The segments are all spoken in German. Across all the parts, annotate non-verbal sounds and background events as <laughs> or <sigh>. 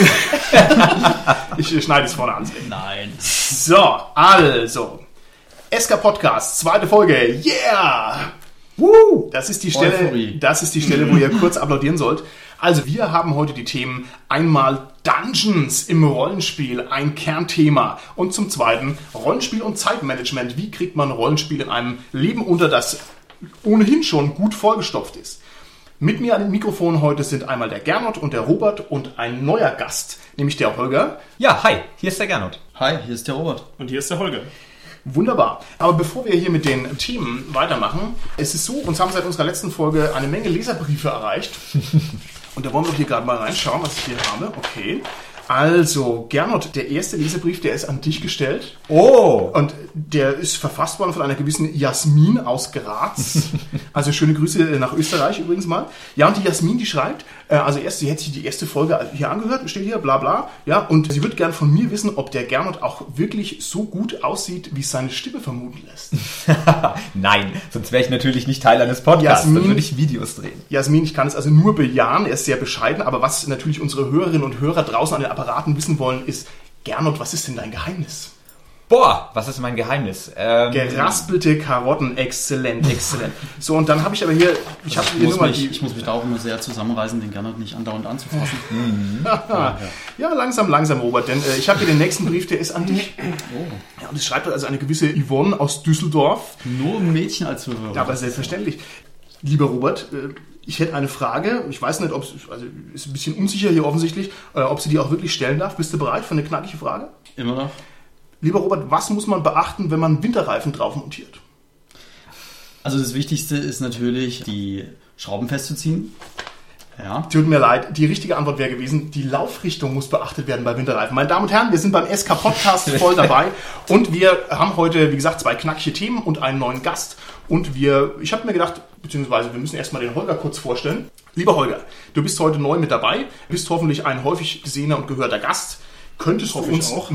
<laughs> ich schneide es vorne an. Nein. So, also. SK Podcast, zweite Folge. Yeah! Woo! Das ist die Stelle, Euphorie. das ist die Stelle, wo ihr kurz applaudieren sollt. Also, wir haben heute die Themen einmal Dungeons im Rollenspiel, ein Kernthema. Und zum zweiten Rollenspiel und Zeitmanagement. Wie kriegt man Rollenspiel in einem Leben unter, das ohnehin schon gut vollgestopft ist? Mit mir an dem Mikrofon heute sind einmal der Gernot und der Robert und ein neuer Gast, nämlich der Holger. Ja, hi, hier ist der Gernot. Hi, hier ist der Robert. Und hier ist der Holger. Wunderbar. Aber bevor wir hier mit den Themen weitermachen, es ist so, uns haben seit unserer letzten Folge eine Menge Leserbriefe erreicht. <laughs> Und da wollen wir hier gerade mal reinschauen, was ich hier habe. Okay. Also, Gernot, der erste Leserbrief, der ist an dich gestellt. Oh! Und der ist verfasst worden von einer gewissen Jasmin aus Graz. <laughs> Also schöne Grüße nach Österreich übrigens mal. Ja, und die Jasmin, die schreibt, äh, also erst, sie hätte sich die erste Folge hier angehört, steht hier, bla bla. Ja, und sie würde gern von mir wissen, ob der Gernot auch wirklich so gut aussieht, wie es seine Stimme vermuten lässt. <laughs> Nein, sonst wäre ich natürlich nicht Teil eines Podcasts, Jasmin. dann würde ich Videos drehen. Jasmin, ich kann es also nur bejahen, er ist sehr bescheiden, aber was natürlich unsere Hörerinnen und Hörer draußen an den Apparaten wissen wollen, ist, Gernot, was ist denn dein Geheimnis? Boah, was ist mein Geheimnis? Ähm, Geraspelte Karotten, exzellent, exzellent. So, und dann habe ich aber hier, ich habe Ich hier muss, nur mal mich, die... ich muss mich da auch immer sehr zusammenreißen, den Gernot nicht andauernd anzufassen. <laughs> Ja, langsam, langsam, Robert, denn äh, ich habe hier den nächsten Brief, der ist an dich. Ja, und es schreibt also eine gewisse Yvonne aus Düsseldorf. Nur ein Mädchen als Zuhörer. Ja, aber selbstverständlich. Lieber Robert, äh, ich hätte eine Frage. Ich weiß nicht, ob es, also ist ein bisschen unsicher hier offensichtlich, äh, ob sie die auch wirklich stellen darf. Bist du bereit für eine knackige Frage? Immer noch. Lieber Robert, was muss man beachten, wenn man Winterreifen drauf montiert? Also das Wichtigste ist natürlich, die Schrauben festzuziehen. Ja. Tut mir leid, die richtige Antwort wäre gewesen, die Laufrichtung muss beachtet werden bei Winterreifen. Meine Damen und Herren, wir sind beim SK Podcast <laughs> voll dabei und wir haben heute, wie gesagt, zwei knackige Themen und einen neuen Gast. Und wir, ich habe mir gedacht, beziehungsweise wir müssen erstmal den Holger kurz vorstellen. Lieber Holger, du bist heute neu mit dabei, bist hoffentlich ein häufig gesehener und gehörter Gast. Könntest du Hoffe ich uns auch.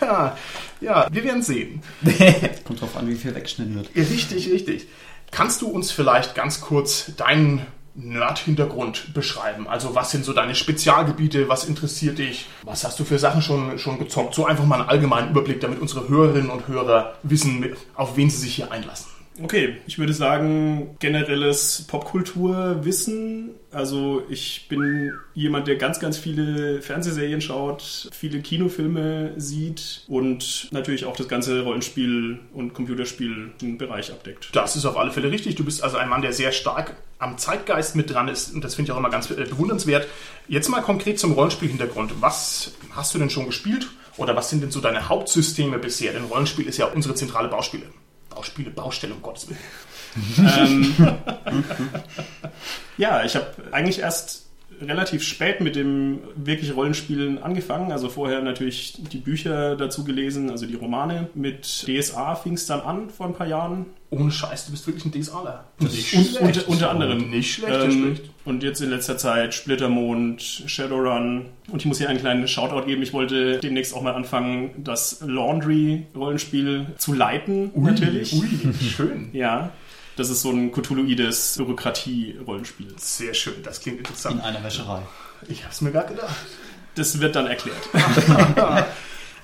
<laughs> ja, wir werden sehen. <laughs> Kommt drauf an, wie viel wegschneiden wird. Richtig, richtig. Kannst du uns vielleicht ganz kurz deinen Nerd-Hintergrund beschreiben? Also was sind so deine Spezialgebiete? Was interessiert dich? Was hast du für Sachen schon, schon gezockt? So einfach mal einen allgemeinen Überblick, damit unsere Hörerinnen und Hörer wissen, auf wen sie sich hier einlassen. Okay, ich würde sagen, generelles Popkulturwissen. Also ich bin jemand, der ganz, ganz viele Fernsehserien schaut, viele Kinofilme sieht und natürlich auch das ganze Rollenspiel- und Computerspiel im Bereich abdeckt. Das ist auf alle Fälle richtig. Du bist also ein Mann, der sehr stark am Zeitgeist mit dran ist und das finde ich auch immer ganz äh, bewundernswert. Jetzt mal konkret zum Rollenspielhintergrund. Was hast du denn schon gespielt oder was sind denn so deine Hauptsysteme bisher? Denn Rollenspiel ist ja unsere zentrale Bauspiele. Bauspiele, Baustelle, um Gottes Willen. Ähm, <laughs> ja, ich habe eigentlich erst relativ spät mit dem wirklich Rollenspielen angefangen. Also vorher natürlich die Bücher dazu gelesen, also die Romane. Mit DSA fing es dann an vor ein paar Jahren. Ohne Scheiß, du bist wirklich ein DSAler. Und, unter, unter anderem. Nicht schlecht, Ähm, schlecht. und jetzt in letzter Zeit Splittermond, Shadowrun. Und ich muss hier einen kleinen Shoutout geben. Ich wollte demnächst auch mal anfangen, das Laundry-Rollenspiel zu leiten, natürlich. Ui, schön. Ja. Das ist so ein Cthulhuides Bürokratie-Rollenspiel. Sehr schön, das klingt In interessant. einer Wäscherei. Ich hab's mir gerade gedacht. Das wird dann erklärt. <laughs>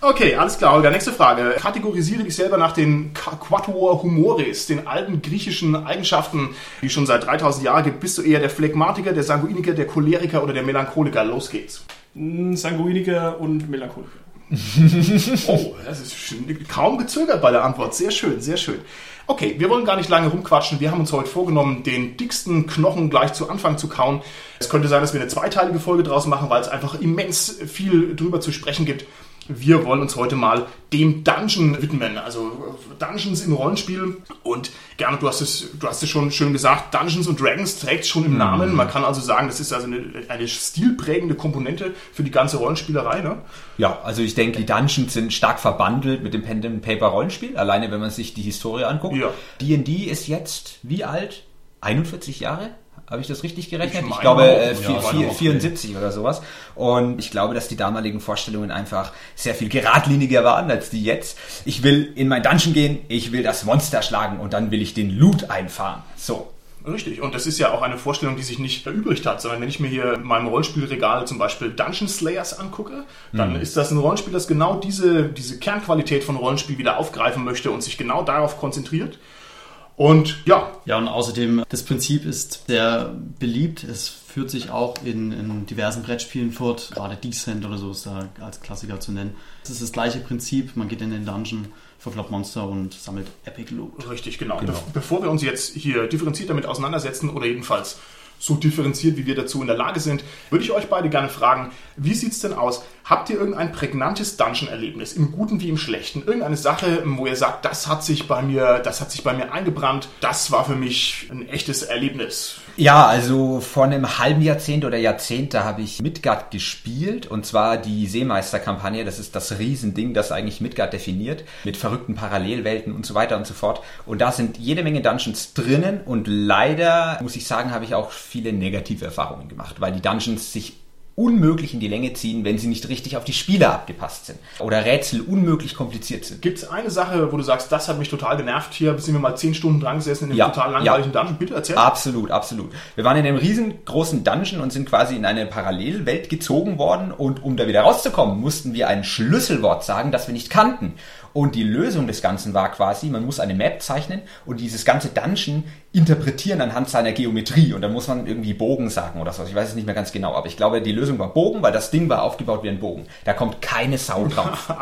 Okay, alles klar, Holger. Nächste Frage. Kategorisiere dich selber nach den Qu- Quatuor Humoris, den alten griechischen Eigenschaften, die es schon seit 3000 Jahren gibt. Bist du eher der Phlegmatiker, der Sanguiniker, der Choleriker oder der Melancholiker? Los geht's. Mm, Sanguiniker und Melancholiker. <laughs> Oh, das ist schon kaum gezögert bei der Antwort. Sehr schön, sehr schön. Okay, wir wollen gar nicht lange rumquatschen. Wir haben uns heute vorgenommen, den dicksten Knochen gleich zu Anfang zu kauen. Es könnte sein, dass wir eine zweiteilige Folge draus machen, weil es einfach immens viel drüber zu sprechen gibt. Wir wollen uns heute mal dem Dungeon widmen, also Dungeons im Rollenspiel. Und gerne, du hast es, du hast es schon schön gesagt, Dungeons und Dragons trägt schon im Namen. Man kann also sagen, das ist also eine, eine stilprägende Komponente für die ganze Rollenspielerei. Ne? Ja, also ich denke, die Dungeons sind stark verbandelt mit dem Pen and Paper Rollenspiel, alleine wenn man sich die Historie anguckt. Ja. D&D ist jetzt wie alt? 41 Jahre? Habe ich das richtig gerechnet? Ich Ich, glaube äh, ja, vier- meine vier- auch, 74 oder sowas. Und ich glaube, dass die damaligen Vorstellungen einfach sehr viel geradliniger waren als die jetzt. Ich will in mein Dungeon gehen, ich will das Monster schlagen und dann will ich den Loot einfahren. So. Richtig, und das ist ja auch eine Vorstellung, die sich nicht erübrigt hat, sondern wenn ich mir hier in meinem Rollenspielregal zum Beispiel Dungeon Slayers angucke, dann ist das ein Rollenspiel, das genau diese, diese Kernqualität von Rollenspiel wieder aufgreifen möchte und sich genau darauf konzentriert. Und ja, Ja, und außerdem, das Prinzip ist sehr beliebt. Es führt sich auch in, in diversen Brettspielen fort. Gerade Descent oder so ist da als Klassiker zu nennen. Es ist das gleiche Prinzip. Man geht in den Dungeon, verkloppt Monster und sammelt Epic Loot. Richtig, genau. Be bevor wir uns jetzt hier differenziert damit auseinandersetzen oder jedenfalls so differenziert, wie wir dazu in der Lage sind, würde ich euch beide gerne fragen, wie sieht's denn aus? Habt ihr irgendein prägnantes Dungeon-Erlebnis, im Guten wie im Schlechten? Irgendeine Sache, wo ihr sagt, das hat sich bei mir, das hat sich bei mir eingebrannt, das war für mich ein echtes Erlebnis. Ja, also vor einem halben Jahrzehnt oder Jahrzehnt, da habe ich Midgard gespielt und zwar die Seemeister-Kampagne. Das ist das Riesending, das eigentlich Midgard definiert, mit verrückten Parallelwelten und so weiter und so fort. Und da sind jede Menge Dungeons drinnen und leider, muss ich sagen, habe ich auch viele negative Erfahrungen gemacht, weil die Dungeons sich unmöglich in die Länge ziehen, wenn sie nicht richtig auf die Spieler abgepasst sind oder Rätsel unmöglich kompliziert sind. Gibt es eine Sache, wo du sagst, das hat mich total genervt, hier sind wir mal zehn Stunden dran gesessen in einem Ja, total langweiligen Dungeon? Bitte erzähl. Absolut, absolut. Wir waren in einem riesengroßen Dungeon und sind quasi in eine Parallelwelt gezogen worden und um da wieder rauszukommen, mussten wir ein Schlüsselwort sagen, das wir nicht kannten. Und die Lösung des Ganzen war quasi, man muss eine Map zeichnen und dieses ganze Dungeon interpretieren anhand seiner Geometrie. Und dann muss man irgendwie Bogen sagen oder so. Ich weiß es nicht mehr ganz genau, aber ich glaube, die Lösung war Bogen, weil das Ding war aufgebaut wie ein Bogen. Da kommt keine Sau <laughs> drauf.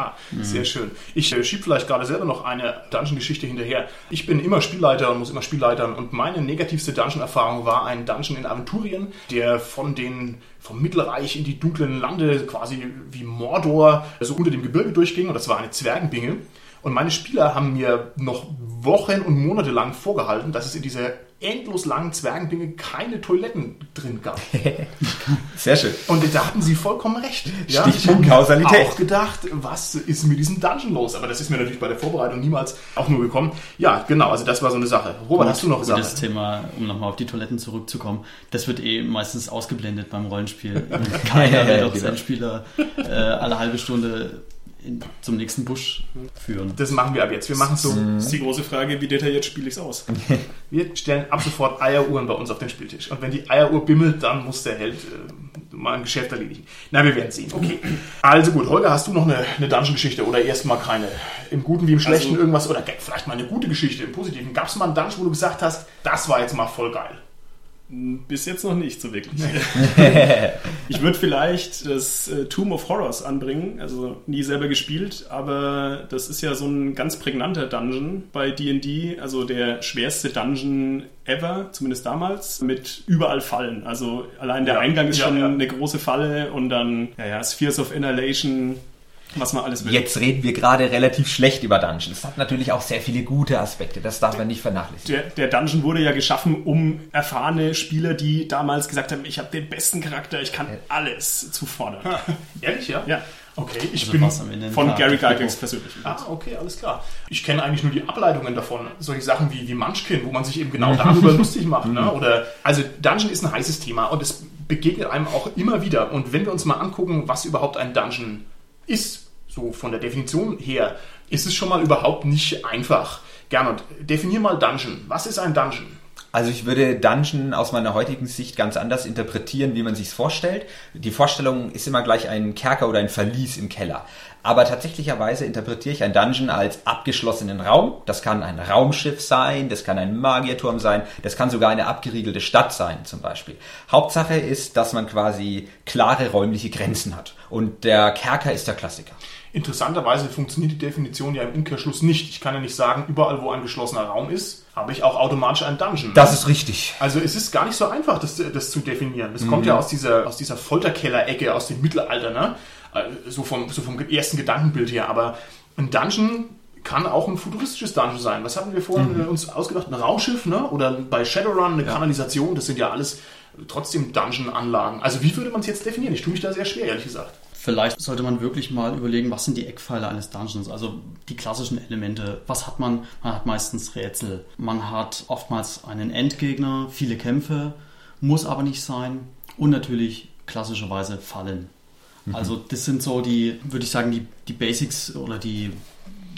Sehr schön. Ich äh, schieb vielleicht gerade selber noch eine Dungeon-Geschichte hinterher. Ich bin immer Spielleiter und muss immer Spielleitern und meine negativste Dungeon-Erfahrung war ein Dungeon in Aventurien, der von den vom Mittelreich in die dunklen Lande quasi wie Mordor so unter dem Gebirge durchging und das war eine Zwergenbinge. Und meine Spieler haben mir noch Wochen und Monate lang vorgehalten, dass es in dieser endlos langen Zwergenbinge keine Toiletten drin gab. <laughs> Sehr schön. Und da hatten sie vollkommen recht. Ja, Stichpunkt ich Kausalität. auch gedacht, was ist mit diesem Dungeon los? Aber das ist mir natürlich bei der Vorbereitung niemals auch nur gekommen. Ja, genau, also das war so eine Sache. Robert, hast du noch Gut, das? Thema, um nochmal auf die Toiletten zurückzukommen, das wird eh meistens ausgeblendet beim Rollenspiel. <laughs> Keiner will doch Genau. seinen Spieler äh, alle halbe Stunde in, zum nächsten Busch führen. Das machen wir ab jetzt. Wir machen so, Das ist die große Frage, wie detailliert spiele ich es aus? <laughs> wir stellen ab sofort Eieruhren bei uns auf den Spieltisch. Und wenn die Eieruhr bimmelt, dann muss der Held äh, mal ein Geschäft erledigen. Na, wir werden sehen. Okay. Also gut, Holger, hast du noch eine, eine Dungeon-Geschichte oder erstmal keine? Im Guten wie im Schlechten Also- irgendwas? Oder vielleicht mal eine gute Geschichte im Positiven. Gab es mal einen Dungeon, wo du gesagt hast, das war jetzt mal voll geil? Bis jetzt noch nicht so wirklich. <laughs> ich würde vielleicht das äh, Tomb of Horrors anbringen, also nie selber gespielt, aber das ist ja so ein ganz prägnanter Dungeon bei D&D, also der schwerste Dungeon ever, zumindest damals, mit überall Fallen. Also allein der Ja. Eingang ist Ja, schon ja. eine große Falle und dann, ja, ja, Spheres of Annihilation, was man alles will. Jetzt reden wir gerade relativ schlecht über Dungeons. Das hat natürlich auch sehr viele gute Aspekte. Das darf man nicht vernachlässigen. Der, der Dungeon wurde ja geschaffen, um erfahrene Spieler, die damals gesagt haben, ich habe den besten Charakter, ich kann alles zu fordern. Ehrlich, ja? Ja, Okay, ich Also bin... von Charakter- Gary Gygax persönlich. Ah, okay, alles klar. Ich kenne eigentlich nur die Ableitungen davon. Solche Sachen wie, wie Munchkin, wo man sich eben genau darüber <laughs> lustig macht. Ne? Oder, also Dungeon ist ein heißes Thema und es begegnet einem auch immer wieder. Und wenn wir uns mal angucken, was überhaupt ein Dungeon ist, so von der Definition her, ist es schon mal überhaupt nicht einfach. Gernot, definier mal Dungeon. Was ist ein Dungeon? Also ich würde Dungeon aus meiner heutigen Sicht ganz anders interpretieren, wie man sich's vorstellt. Die Vorstellung ist immer gleich ein Kerker oder ein Verlies im Keller. Aber tatsächlicherweise interpretiere ich ein Dungeon als abgeschlossenen Raum. Das kann ein Raumschiff sein, das kann ein Magierturm sein, das kann sogar eine abgeriegelte Stadt sein zum Beispiel. Hauptsache ist, dass man quasi klare räumliche Grenzen hat. Und der Kerker ist der Klassiker. Interessanterweise funktioniert die Definition ja im Umkehrschluss nicht. Ich kann ja nicht sagen, überall wo ein geschlossener Raum ist, habe ich auch automatisch einen Dungeon. Das ist richtig. Also es ist gar nicht so einfach, das, das zu definieren. Das kommt ja aus dieser, aus dieser Folterkeller-Ecke, aus dem Mittelalter, ne? Äh, So vom, so vom ersten Gedankenbild her. Aber ein Dungeon kann auch ein futuristisches Dungeon sein. Was hatten wir vorhin äh, uns ausgedacht? Ein Raumschiff, ne? Oder bei Shadowrun eine Kanalisation. Das sind ja alles trotzdem Dungeon-Anlagen. Also wie würde man es jetzt definieren? Ich tue mich da sehr schwer, ehrlich gesagt. Vielleicht sollte man wirklich mal überlegen, was sind die Eckpfeiler eines Dungeons, also die klassischen Elemente. Was hat man? Man hat meistens Rätsel. Man hat oftmals einen Endgegner, viele Kämpfe, muss aber nicht sein. Und natürlich klassischerweise Fallen. Also das sind so die, würde ich sagen, die, die Basics oder die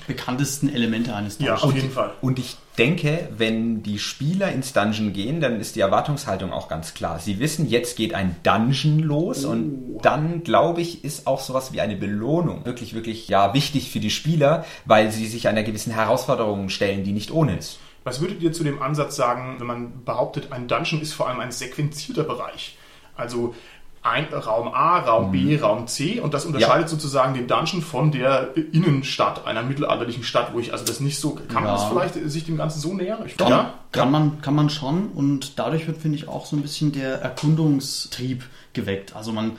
bekanntesten Elemente eines Ja, Dungeons. auf jeden Fall. Und ich denke, wenn die Spieler ins Dungeon gehen, dann ist die Erwartungshaltung auch ganz klar. Sie wissen, jetzt geht ein Dungeon los und dann, glaube ich, ist auch sowas wie eine Belohnung wirklich, wirklich, ja, wichtig für die Spieler, weil sie sich einer gewissen Herausforderung stellen, die nicht ohne ist. Was würdet ihr zu dem Ansatz sagen, wenn man behauptet, ein Dungeon ist vor allem ein sequenzierter Bereich? Also ein Raum A, Raum B, Raum C und das unterscheidet sozusagen den Dungeon von der Innenstadt einer mittelalterlichen Stadt, wo ich also das nicht so kann man Ja. das vielleicht äh, sich dem Ganzen so nähern? Ich, Doch, ja? kann, man, kann man schon und dadurch wird, finde ich, auch so ein bisschen der Erkundungstrieb geweckt. Also man,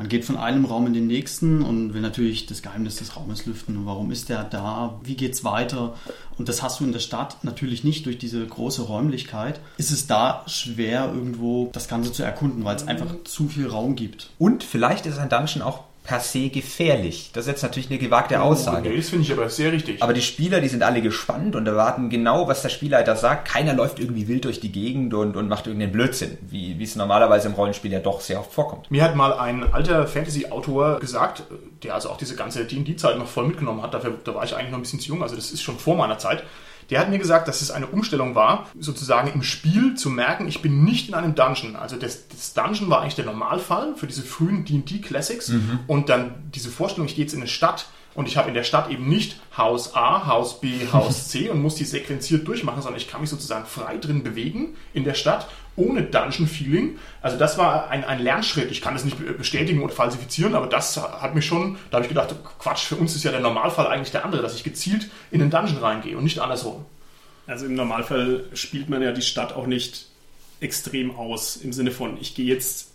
man geht von einem Raum in den nächsten und will natürlich das Geheimnis des Raumes lüften. Und warum ist der da? Wie geht's weiter? Und das hast du in der Stadt natürlich nicht durch diese große Räumlichkeit. Ist es da schwer, irgendwo das Ganze zu erkunden, weil es einfach zu viel Raum gibt. Und vielleicht ist ein Dungeon auch per se gefährlich. Das ist jetzt natürlich eine gewagte Aussage. Okay, das finde ich aber sehr richtig. Aber die Spieler, die sind alle gespannt und erwarten genau, was der Spielleiter sagt. Keiner läuft irgendwie wild durch die Gegend und, und macht irgendeinen Blödsinn, wie, wie es normalerweise im Rollenspiel ja doch sehr oft vorkommt. Mir hat mal ein alter Fantasy-Autor gesagt, der also auch diese ganze D&D-Zeit noch voll mitgenommen hat, dafür, da war ich eigentlich noch ein bisschen zu jung, also das ist schon vor meiner Zeit. Der hat mir gesagt, dass es eine Umstellung war, sozusagen im Spiel zu merken, ich bin nicht in einem Dungeon. Also das, das Dungeon war eigentlich der Normalfall für diese frühen D&D-Classics und dann diese Vorstellung, ich gehe jetzt in eine Stadt und ich habe in der Stadt eben nicht Haus A, Haus B, Haus C <laughs> und muss die sequenziert durchmachen, sondern ich kann mich sozusagen frei drin bewegen in der Stadt, ohne Dungeon-Feeling. Also das war ein, ein Lernschritt. Ich kann das nicht be- bestätigen oder falsifizieren, aber das hat mich schon, da habe ich gedacht, Quatsch, für uns ist ja der Normalfall eigentlich der andere, dass ich gezielt in den Dungeon reingehe und nicht andersrum. Also im Normalfall spielt man ja die Stadt auch nicht extrem aus, im Sinne von, ich gehe jetzt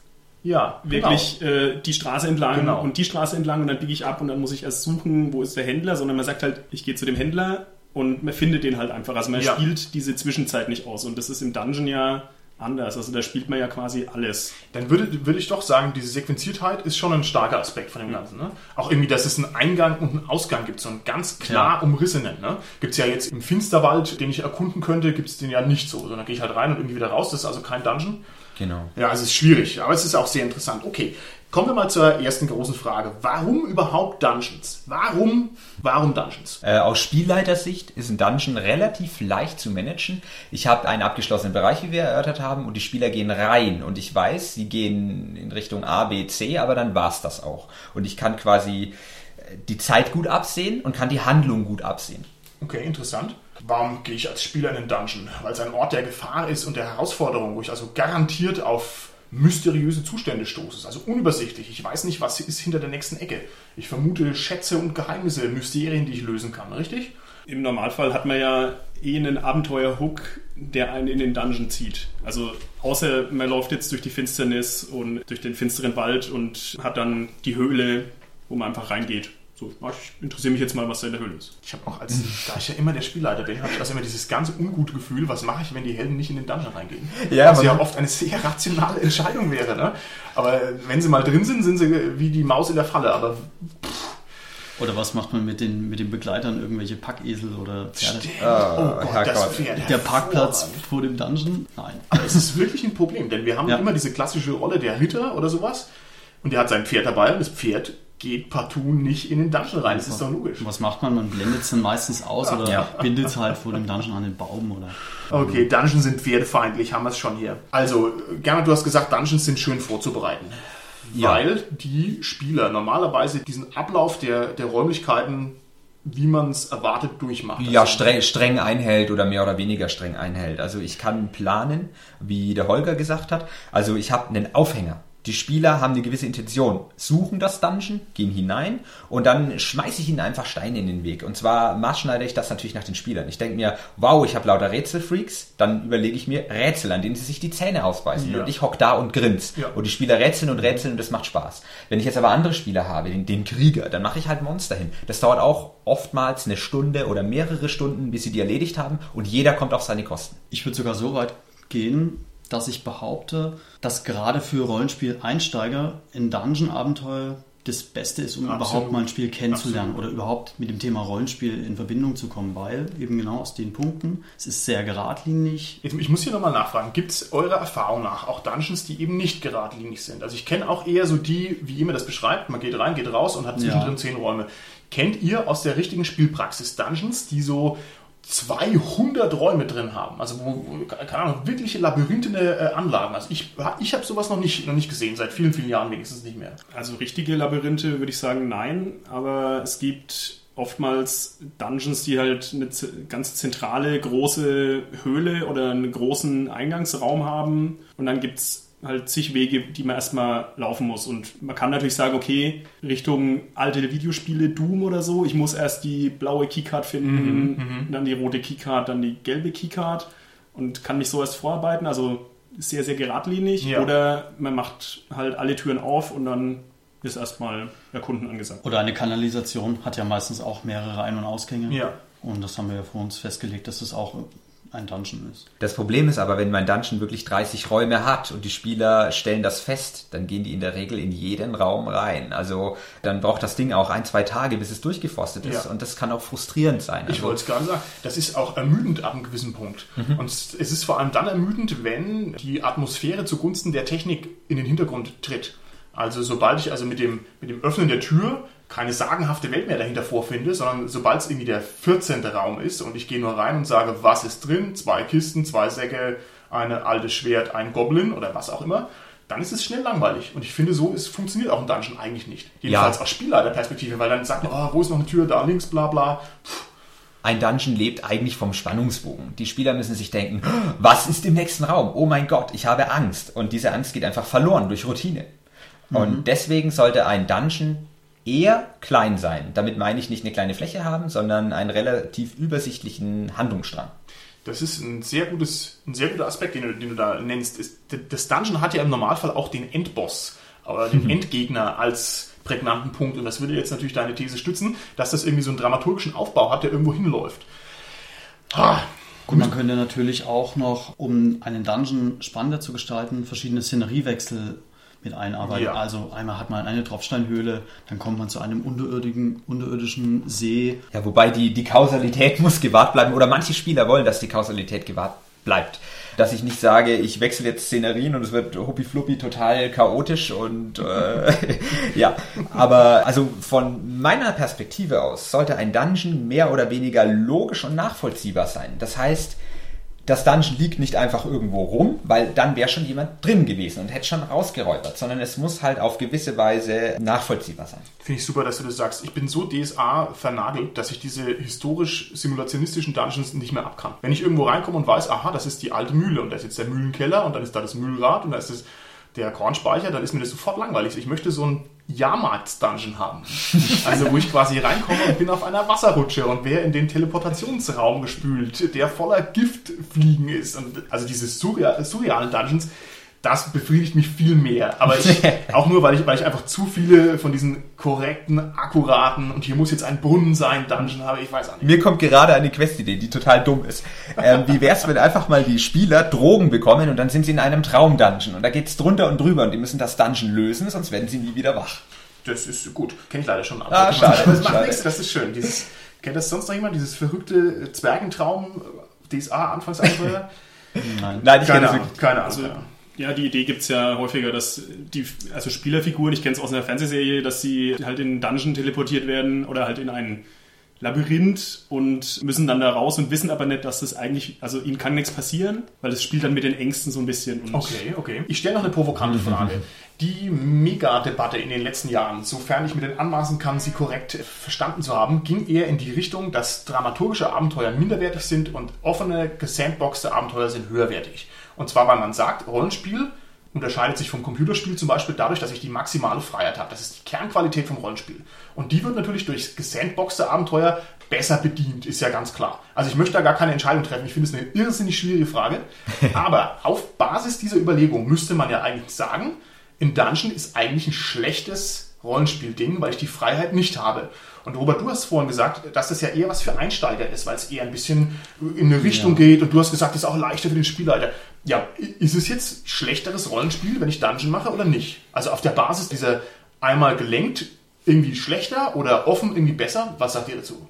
Ja, wirklich äh, die Straße entlang Genau. und die Straße entlang und dann biege ich ab und dann muss ich erst suchen, wo ist der Händler, sondern man sagt halt, ich gehe zu dem Händler und man findet den halt einfach. Also man Ja. spielt diese Zwischenzeit nicht aus und das ist im Dungeon ja anders. Also da spielt man ja quasi alles. Dann würde, würde ich doch sagen, diese Sequenziertheit ist schon ein starker Aspekt von dem Ganzen. Ne? Auch irgendwie, dass es einen Eingang und einen Ausgang gibt, so einen ganz klar umrissenen. Ne? Gibt es ja jetzt im Finsterwald, den ich erkunden könnte, gibt es den ja nicht so. Sondern gehe ich halt rein und irgendwie wieder raus. Das ist also kein Dungeon. Genau. Ja, es ist schwierig, aber es ist auch sehr interessant. Okay, kommen wir mal zur ersten großen Frage. Warum überhaupt Dungeons? Warum, warum Dungeons? Äh, aus Spielleitersicht ist ein Dungeon relativ leicht zu managen. Ich habe einen abgeschlossenen Bereich, wie wir erörtert haben, und die Spieler gehen rein. Und ich weiß, sie gehen in Richtung A, B, C, aber dann war's das auch. Und ich kann quasi äh, die Zeit gut absehen und kann die Handlung gut absehen. Okay, interessant. Warum gehe ich als Spieler in den Dungeon? Weil es ein Ort der Gefahr ist und der Herausforderung, wo ich also garantiert auf mysteriöse Zustände stoße. Es ist Also unübersichtlich. Ich weiß nicht, was ist hinter der nächsten Ecke. Ich vermute Schätze und Geheimnisse, Mysterien, die ich lösen kann, richtig? Im Normalfall hat man ja eh einen Abenteuer-Hook, der einen in den Dungeon zieht. Also außer man läuft jetzt durch die Finsternis und durch den finsteren Wald und hat dann die Höhle, wo man einfach reingeht. So, ich interessiere mich jetzt mal, was da in der Höhle ist. Ich habe auch als, da ich ja immer der Spielleiter bin, habe ich also immer dieses ganz ungute Gefühl, was mache ich, wenn die Helden nicht in den Dungeon reingehen? Ja, was ja oft eine sehr rationale Entscheidung wäre, ne? Aber wenn sie mal drin sind, sind sie wie die Maus in der Falle. Aber Oder was macht man mit den, mit den Begleitern? Irgendwelche Packesel oder Pferde? stimmt. oh Gott, das. Pferd. Der Parkplatz vor dem Dungeon? Nein. Es ist wirklich ein Problem, denn wir haben Ja. immer diese klassische Rolle der Ritter oder sowas und der hat sein Pferd dabei und das Pferd geht partout nicht in den Dungeon rein. Das ist doch logisch. Was macht man? Man blendet es dann meistens aus oder Ja. bindet es halt vor dem Dungeon an den Baum oder. Okay, Dungeons sind pferdefeindlich, haben wir es schon hier. Also, Gernot, du hast gesagt, Dungeons sind schön vorzubereiten. Ja. Weil die Spieler normalerweise diesen Ablauf der, der Räumlichkeiten, wie man es erwartet, durchmachen. Ja, Also, streng, streng einhält oder mehr oder weniger streng einhält. Also ich kann planen, wie der Holger gesagt hat. Also ich habe einen Aufhänger. Die Spieler haben eine gewisse Intention, suchen das Dungeon, gehen hinein und dann schmeiße ich ihnen einfach Steine in den Weg. Und zwar maßschneide ich das natürlich nach den Spielern. Ich denke mir, wow, ich habe lauter Rätselfreaks, dann überlege ich mir Rätsel, an denen sie sich die Zähne ausbeißen. Ja. Und ich hock da und grins. Ja. Und die Spieler rätseln und rätseln und das macht Spaß. Wenn ich jetzt aber andere Spieler habe, den, den Krieger, dann mache ich halt Monster hin. Das dauert auch oftmals eine Stunde oder mehrere Stunden, bis sie die erledigt haben und jeder kommt auf seine Kosten. Ich würde sogar so weit gehen, dass ich behaupte, dass gerade für Rollenspiel-Einsteiger in Dungeon-Abenteuer das Beste ist, um Absolut. überhaupt mal ein Spiel kennenzulernen Absolut. oder überhaupt mit dem Thema Rollenspiel in Verbindung zu kommen, weil eben genau aus den Punkten, es ist sehr geradlinig. Jetzt, ich muss hier nochmal nachfragen, gibt es eurer Erfahrung nach auch Dungeons, die eben nicht geradlinig sind? Also ich kenne auch eher so die, wie ihr mir das beschreibt, man geht rein, geht raus und hat zwischendrin Ja. zehn Räume. Kennt ihr aus der richtigen Spielpraxis Dungeons, die so 200 Räume drin haben? Also wo, wo keine Ahnung, wirkliche labyrinthine äh, Anlagen. Also ich, ich habe sowas noch nicht, noch nicht gesehen, seit vielen, vielen Jahren wenigstens nicht mehr. Also richtige Labyrinthe würde ich sagen nein, aber es gibt oftmals Dungeons, die halt eine ganz zentrale große Höhle oder einen großen Eingangsraum haben und dann gibt es halt zig Wege, die man erstmal laufen muss und man kann natürlich sagen, okay, Richtung alte Videospiele, Doom oder so, ich muss erst die blaue Keycard finden, dann die rote Keycard, dann die gelbe Keycard und kann mich so erst vorarbeiten, also sehr, sehr geradlinig Ja. oder man macht halt alle Türen auf und dann ist erstmal Erkunden angesagt. Oder eine Kanalisation hat ja meistens auch mehrere Ein- und Ausgänge. Ja. Und das haben wir ja vor uns festgelegt, dass das auch ein Dungeon ist. Das Problem ist aber, wenn mein Dungeon wirklich 30 Räume hat und die Spieler stellen das fest, dann gehen die in der Regel in jeden Raum rein. Also dann braucht das Ding auch ein, zwei Tage, bis es durchgeforstet ist. Ja. Und das kann auch frustrierend sein. Ich Also, wollte es gerade sagen, das ist auch ermüdend ab einem gewissen Punkt. Und es es ist vor allem dann ermüdend, wenn die Atmosphäre zugunsten der Technik in den Hintergrund tritt. Also sobald ich also mit dem, mit dem Öffnen der Tür keine sagenhafte Welt mehr dahinter vorfinde, sondern sobald es irgendwie der 14. Raum ist und ich gehe nur rein und sage, was ist drin, zwei Kisten, zwei Säcke, eine alte Schwert, ein Goblin oder was auch immer, dann ist es schnell langweilig. Und ich finde, so ist, funktioniert auch ein Dungeon eigentlich nicht. Jedenfalls Ja. aus Spielleiterperspektive, weil dann sagt man, oh, wo ist noch eine Tür, da links, bla bla. ein Dungeon lebt eigentlich vom Spannungsbogen. Die Spieler müssen sich denken, was ist im nächsten Raum? Oh mein Gott, ich habe Angst. Und diese Angst geht einfach verloren durch Routine. Und deswegen sollte ein Dungeon eher klein sein. Damit meine ich nicht eine kleine Fläche haben, sondern einen relativ übersichtlichen Handlungsstrang. Das ist ein sehr, gutes, ein sehr guter Aspekt, den du, den du da nennst. Das Dungeon hat ja im Normalfall auch den Endboss oder den Endgegner als prägnanten Punkt. Und das würde jetzt natürlich deine These stützen, dass das irgendwie so einen dramaturgischen Aufbau hat, der irgendwo hinläuft. Ah, Gut, man könnte natürlich auch noch, um einen Dungeon spannender zu gestalten, verschiedene Szeneriewechsel mit einarbeiten. Ja. Also einmal hat man eine Tropfsteinhöhle, dann kommt man zu einem unterirdischen, unterirdischen See. Ja, wobei die, die Kausalität <laughs> muss gewahrt bleiben oder manche Spieler wollen, dass die Kausalität gewahrt bleibt. Dass ich nicht sage, ich wechsle jetzt Szenerien und es wird huppi-fluppi total chaotisch und äh, <laughs> ja, aber also von meiner Perspektive aus sollte ein Dungeon mehr oder weniger logisch und nachvollziehbar sein. Das heißt, das Dungeon liegt nicht einfach irgendwo rum, weil dann wäre schon jemand drin gewesen und hätte schon rausgeräubert, sondern es muss halt auf gewisse Weise nachvollziehbar sein. Finde ich super, dass du das sagst. Ich bin so DSA vernagelt, dass ich diese historisch-simulationistischen Dungeons nicht mehr abkann. Wenn ich irgendwo reinkomme und weiß, aha, das ist die alte Mühle und da ist jetzt der Mühlenkeller und dann ist da das Mühlrad und da ist das der Kornspeicher, dann ist mir das sofort langweilig. Ich möchte so ein Jahrmarkt-Dungeon haben. Also wo ich quasi reinkomme und bin auf einer Wasserrutsche und wäre in den Teleportationsraum gespült, der voller Giftfliegen ist. Und also diese surreal, surrealen Dungeons, das befriedigt mich viel mehr. Aber ich, <laughs> auch nur, weil ich, weil ich einfach zu viele von diesen korrekten, akkuraten und hier muss jetzt ein Brunnen sein, Dungeon habe. Ich weiß auch nicht. Mir kommt gerade eine Questidee, die total dumm ist. Ähm, wie wär's, wenn einfach mal die Spieler Drogen bekommen und dann sind sie in einem Traum-Dungeon und da geht's drunter und drüber und die müssen das Dungeon lösen, sonst werden sie nie wieder wach. Das ist gut. Kenne ich leider schon. Ah, schade, das macht schade. nichts, das ist schön. Dieses, kennt das sonst noch jemand? Dieses verrückte Zwergentraum, DSA, Anfangsabenteuer? Nein. <laughs> Nein, ich kenne Keine das Ahnung, keine Ahnung. Also, keine Ahnung. Ja, die Idee gibt's ja häufiger, dass die also Spielerfiguren, ich kenne es aus einer Fernsehserie, dass sie halt in einen Dungeon teleportiert werden oder halt in ein Labyrinth und müssen dann da raus und wissen aber nicht, dass das eigentlich, also ihnen kann nichts passieren, weil es spielt dann mit den Ängsten so ein bisschen. Okay, okay. Ich stelle noch eine provokante Frage. Die Mega-Debatte in den letzten Jahren, sofern ich mir denn anmaßen kann, sie korrekt verstanden zu haben, ging eher in die Richtung, dass dramaturgische Abenteuer minderwertig sind und offene, gesandboxte Abenteuer sind höherwertig. Und zwar, weil man sagt, Rollenspiel unterscheidet sich vom Computerspiel zum Beispiel dadurch, dass ich die maximale Freiheit habe. Das ist die Kernqualität vom Rollenspiel. Und die wird natürlich durch gesandboxte Abenteuer besser bedient, ist ja ganz klar. Also ich möchte da gar keine Entscheidung treffen. Ich finde es eine irrsinnig schwierige Frage. <laughs> Aber auf Basis dieser Überlegung müsste man ja eigentlich sagen, in Dungeon ist eigentlich ein schlechtes Rollenspielding, weil ich die Freiheit nicht habe. Und Robert, du hast vorhin gesagt, dass das ja eher was für Einsteiger ist, weil es eher ein bisschen in eine Richtung geht und du hast gesagt, es ist auch leichter für den Spielleiter. Ja, ist es jetzt schlechteres Rollenspiel, wenn ich Dungeon mache oder nicht? Also auf der Basis dieser einmal gelenkt irgendwie schlechter oder offen irgendwie besser? Was sagt ihr dazu?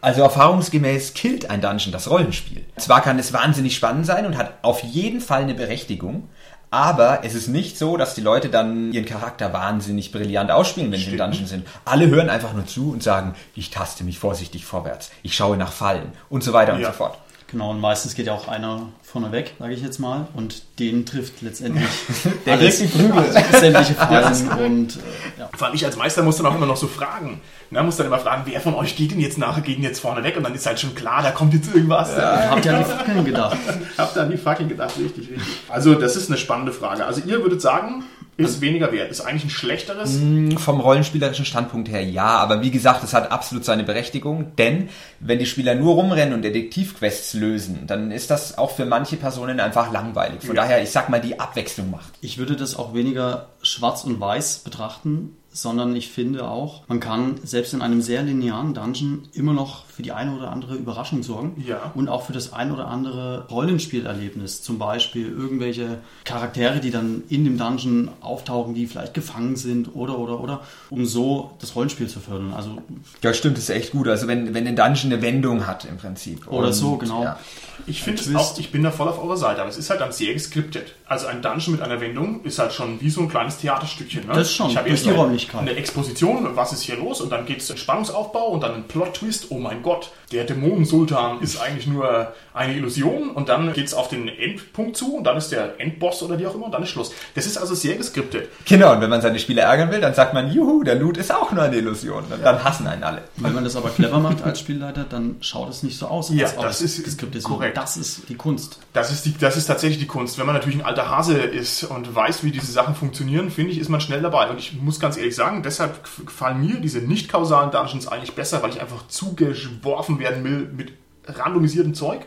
Also erfahrungsgemäß killt ein Dungeon das Rollenspiel. Zwar kann es wahnsinnig spannend sein und hat auf jeden Fall eine Berechtigung, aber es ist nicht so, dass die Leute dann ihren Charakter wahnsinnig brillant ausspielen, wenn sie im Dungeon sind. Alle hören einfach nur zu und sagen, ich taste mich vorsichtig vorwärts, ich schaue nach Fallen und so weiter und Ja. so fort. Genau, und meistens geht ja auch einer vorne weg, sage ich jetzt mal, und den trifft letztendlich <laughs> Der alles, die Prügel. <laughs> sämtliche Fallen und äh, ja. Vor allem ich als Meister muss dann auch immer noch so fragen. Na, muss dann immer fragen, wer von euch geht denn jetzt nachher, geht denn jetzt vorne weg? Und dann ist halt schon klar, da kommt jetzt irgendwas. Habt ihr an die Fackeln gedacht? <laughs> Habt ihr an die fucking gedacht, richtig, richtig. Also das ist eine spannende Frage. Also ihr würdet sagen, ist weniger wert, ist eigentlich ein schlechteres. Vom rollenspielerischen Standpunkt her ja, aber wie gesagt, es hat absolut seine Berechtigung, denn wenn die Spieler nur rumrennen und Detektivquests lösen, dann ist das auch für manche Personen einfach langweilig. Von Ja. daher, ich sag mal, die Abwechslung macht. Ich würde das auch weniger schwarz und weiß betrachten, sondern ich finde auch, man kann selbst in einem sehr linearen Dungeon immer noch für die eine oder andere Überraschung sorgen Ja. und auch für das ein oder andere Rollenspielerlebnis. Zum Beispiel irgendwelche Charaktere, die dann in dem Dungeon auftauchen, die vielleicht gefangen sind oder oder oder, um so das Rollenspiel zu fördern. Also Ja, stimmt, das ist echt gut. Also wenn, wenn ein Dungeon eine Wendung hat im Prinzip. Oder so, genau. Ja. Ich finde es auch, ich bin da voll auf eurer Seite, aber es ist halt dann sehr geskriptet. Also ein Dungeon mit einer Wendung ist halt schon wie so ein kleines Theaterstückchen. Ne? Das schon, ich habe erst die eine, Räumlichkeit. eine Exposition, was ist hier los? Und dann geht es in Spannungsaufbau und dann ein Plot-Twist. Oh mein Gott, der Dämonensultan ist eigentlich nur eine Illusion. Und dann geht es auf den Endpunkt zu und dann ist der Endboss oder wie auch immer und dann ist Schluss. Das ist also sehr geskriptet. Genau, und wenn man seine Spieler ärgern will, dann sagt man, juhu, der Loot ist auch nur eine Illusion. Dann, dann hassen einen alle. Wenn man das aber clever macht als Spielleiter, dann schaut es nicht so aus, Ja, ob das es ist geskriptet ist. Korrekt. Das ist die Kunst. Das ist, die, das ist tatsächlich die Kunst. Wenn man natürlich ein alter Hase ist und weiß, wie diese Sachen funktionieren, finde ich, ist man schnell dabei. Und ich muss ganz ehrlich sagen, deshalb gefallen mir diese nicht kausalen Dungeons eigentlich besser, weil ich einfach zugeworfen werden will mit randomisiertem Zeug,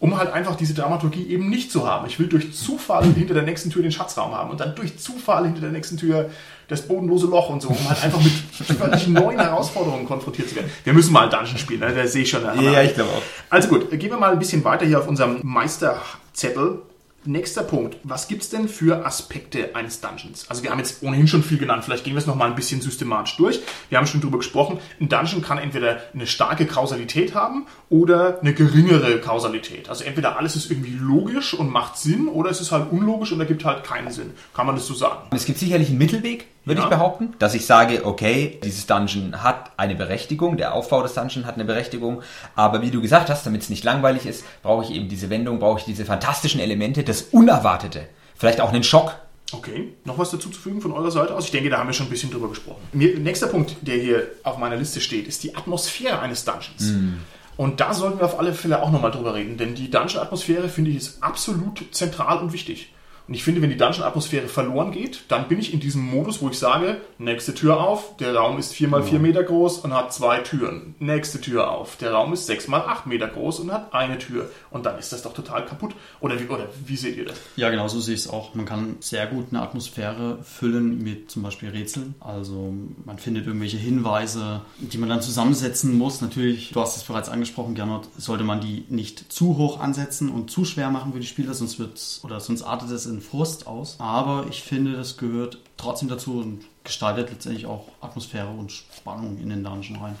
um halt einfach diese Dramaturgie eben nicht zu haben. Ich will durch Zufall hinter der nächsten Tür den Schatzraum haben und dann durch Zufall hinter der nächsten Tür das bodenlose Loch und so, um halt einfach mit völlig neuen Herausforderungen konfrontiert zu werden. Wir müssen mal ein Dungeon spielen, ne? da sehe ich schon. Ja, ich glaube auch. Also gut, gehen wir mal ein bisschen weiter hier auf unserem Meisterzettel. Nächster Punkt. Was gibt's denn für Aspekte eines Dungeons? Also wir haben jetzt ohnehin schon viel genannt. Vielleicht gehen wir es noch mal ein bisschen systematisch durch. Wir haben schon drüber gesprochen. Ein Dungeon kann entweder eine starke Kausalität haben oder eine geringere Kausalität. Also entweder alles ist irgendwie logisch und macht Sinn oder es ist halt unlogisch und ergibt halt keinen Sinn. Kann man das so sagen? Es gibt sicherlich einen Mittelweg, würde Ja. ich behaupten, dass ich sage, okay, dieses Dungeon hat eine Berechtigung, der Aufbau des Dungeon hat eine Berechtigung, aber wie du gesagt hast, damit es nicht langweilig ist, brauche ich eben diese Wendung, brauche ich diese fantastischen Elemente, das Unerwartete, vielleicht auch einen Schock. Okay, noch was dazu zu fügen von eurer Seite aus? Ich denke, da haben wir schon ein bisschen drüber gesprochen. Mir, nächster Punkt, der hier auf meiner Liste steht, ist die Atmosphäre eines Dungeons. Und da sollten wir auf alle Fälle auch nochmal drüber reden, denn die Dungeon-Atmosphäre finde ich ist absolut zentral und wichtig. Und ich finde, wenn die Dungeon-Atmosphäre verloren geht, dann bin ich in diesem Modus, wo ich sage, nächste Tür auf, der Raum ist 4 mal 4 Meter groß und hat zwei Türen. Nächste Tür auf, der Raum ist 6 mal 8 Meter groß und hat eine Tür. Und dann ist das doch total kaputt. Oder wie, oder wie seht ihr das? Ja, genau so sehe ich es auch. Man kann sehr gut eine Atmosphäre füllen mit zum Beispiel Rätseln. Also man findet irgendwelche Hinweise, die man dann zusammensetzen muss. Natürlich, du hast es bereits angesprochen, Gernot, sollte man die nicht zu hoch ansetzen und zu schwer machen für die Spieler, sonst wird's oder sonst artet es in Frust aus. Aber ich finde, das gehört trotzdem dazu und gestaltet letztendlich auch Atmosphäre und Spannung in den Dungeon rein.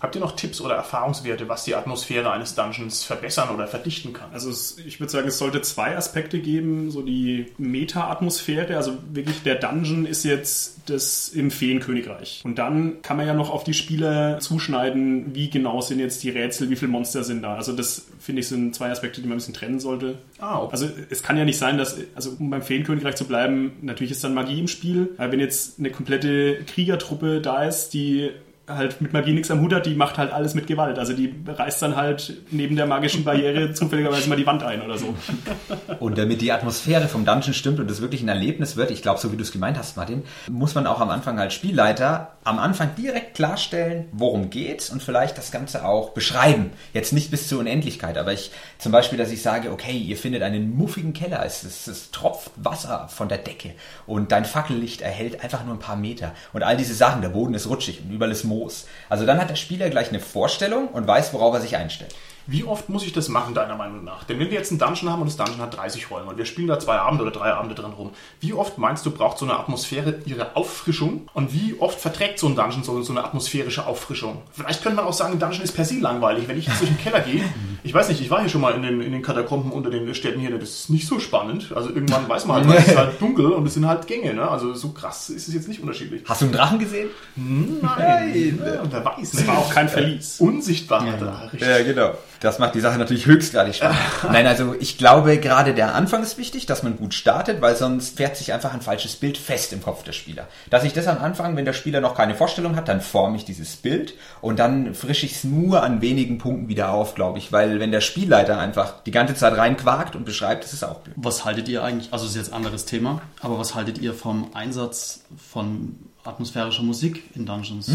Habt ihr noch Tipps oder Erfahrungswerte, was die Atmosphäre eines Dungeons verbessern oder verdichten kann? Also es, ich würde sagen, es sollte zwei Aspekte geben, so die Meta-Atmosphäre, also wirklich der Dungeon ist jetzt das im Feenkönigreich. Und dann kann man ja noch auf die Spieler zuschneiden, wie genau sind jetzt die Rätsel, wie viele Monster sind da. Also das finde ich sind zwei Aspekte, die man ein bisschen trennen sollte. Ah, okay. Also es kann ja nicht sein, dass, also um beim Feenkönigreich zu bleiben, natürlich ist dann Magie im Spiel, aber wenn jetzt eine komplette Kriegertruppe da ist, die halt mit Magie nichts am Hut hat, die macht halt alles mit Gewalt. Also die reißt dann halt neben der magischen Barriere <laughs> zufälligerweise mal die Wand ein oder so. <laughs> Und damit die Atmosphäre vom Dungeon stimmt und es wirklich ein Erlebnis wird, ich glaube, so wie du es gemeint hast, Martin, muss man auch am Anfang als Spielleiter am Anfang direkt klarstellen, worum geht's und vielleicht das Ganze auch beschreiben. Jetzt nicht bis zur Unendlichkeit, aber ich zum Beispiel, dass ich sage, okay, ihr findet einen muffigen Keller, es, es, es tropft Wasser von der Decke und dein Fackellicht erhält einfach nur ein paar Meter und all diese Sachen, der Boden ist rutschig und überall ist Moos. Also dann hat der Spieler gleich eine Vorstellung und weiß, worauf er sich einstellt. Wie oft muss ich das machen, deiner Meinung nach? Denn wenn wir jetzt einen Dungeon haben und das Dungeon hat 30 Räume und wir spielen da zwei Abende oder drei Abende drin rum, wie oft meinst du, braucht so eine Atmosphäre ihre Auffrischung? Und wie oft verträgt so ein Dungeon so, so eine atmosphärische Auffrischung? Vielleicht könnte man auch sagen, ein Dungeon ist per se langweilig. Wenn ich jetzt durch den Keller gehe, <laughs> ich weiß nicht, ich war hier schon mal in den, in den Katakomben unter den Städten hier, das ist nicht so spannend. Also irgendwann weiß man halt, <laughs> es ist halt dunkel und es sind halt Gänge. Ne? Also so krass ist es jetzt nicht unterschiedlich. Hast du einen Drachen gesehen? Nein, ja, wer weiß. Es war auch kein Verlies. Unsichtbar. Ja. Ja, genau. Das macht die Sache natürlich höchstgradig spannend. Nein, also ich glaube, gerade der Anfang ist wichtig, dass man gut startet, weil sonst fährt sich einfach ein falsches Bild fest im Kopf des Spieler. Dass ich das am Anfang, wenn der Spieler noch keine Vorstellung hat, dann forme ich dieses Bild und dann frische ich es nur an wenigen Punkten wieder auf, glaube ich, weil wenn der Spielleiter einfach die ganze Zeit reinquakt und beschreibt, ist auch blöd. Was haltet ihr eigentlich, also das ist jetzt ein anderes Thema, aber was haltet ihr vom Einsatz von atmosphärischer Musik in Dungeons?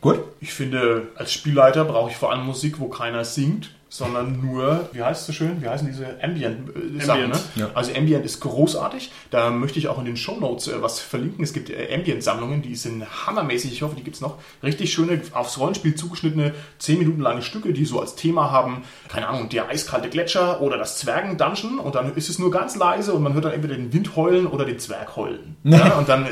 Gut? Ich finde, als Spielleiter brauche ich vor allem Musik, wo keiner singt, sondern nur, wie heißt es so schön, wie heißen diese Ambient-Sachen, Ambient, ne? ja. Also Ambient ist großartig. Da möchte ich auch in den Shownotes äh, was verlinken. Es gibt äh, Ambient-Sammlungen, die sind hammermäßig. Ich hoffe, die gibt's noch. Richtig schöne, aufs Rollenspiel zugeschnittene, 10 Minuten lange Stücke, die so als Thema haben, keine Ahnung, der eiskalte Gletscher oder das Zwergen-Dungeon. Und dann ist es nur ganz leise und man hört dann entweder den Wind heulen oder den Zwerg heulen. ja? Und dann äh,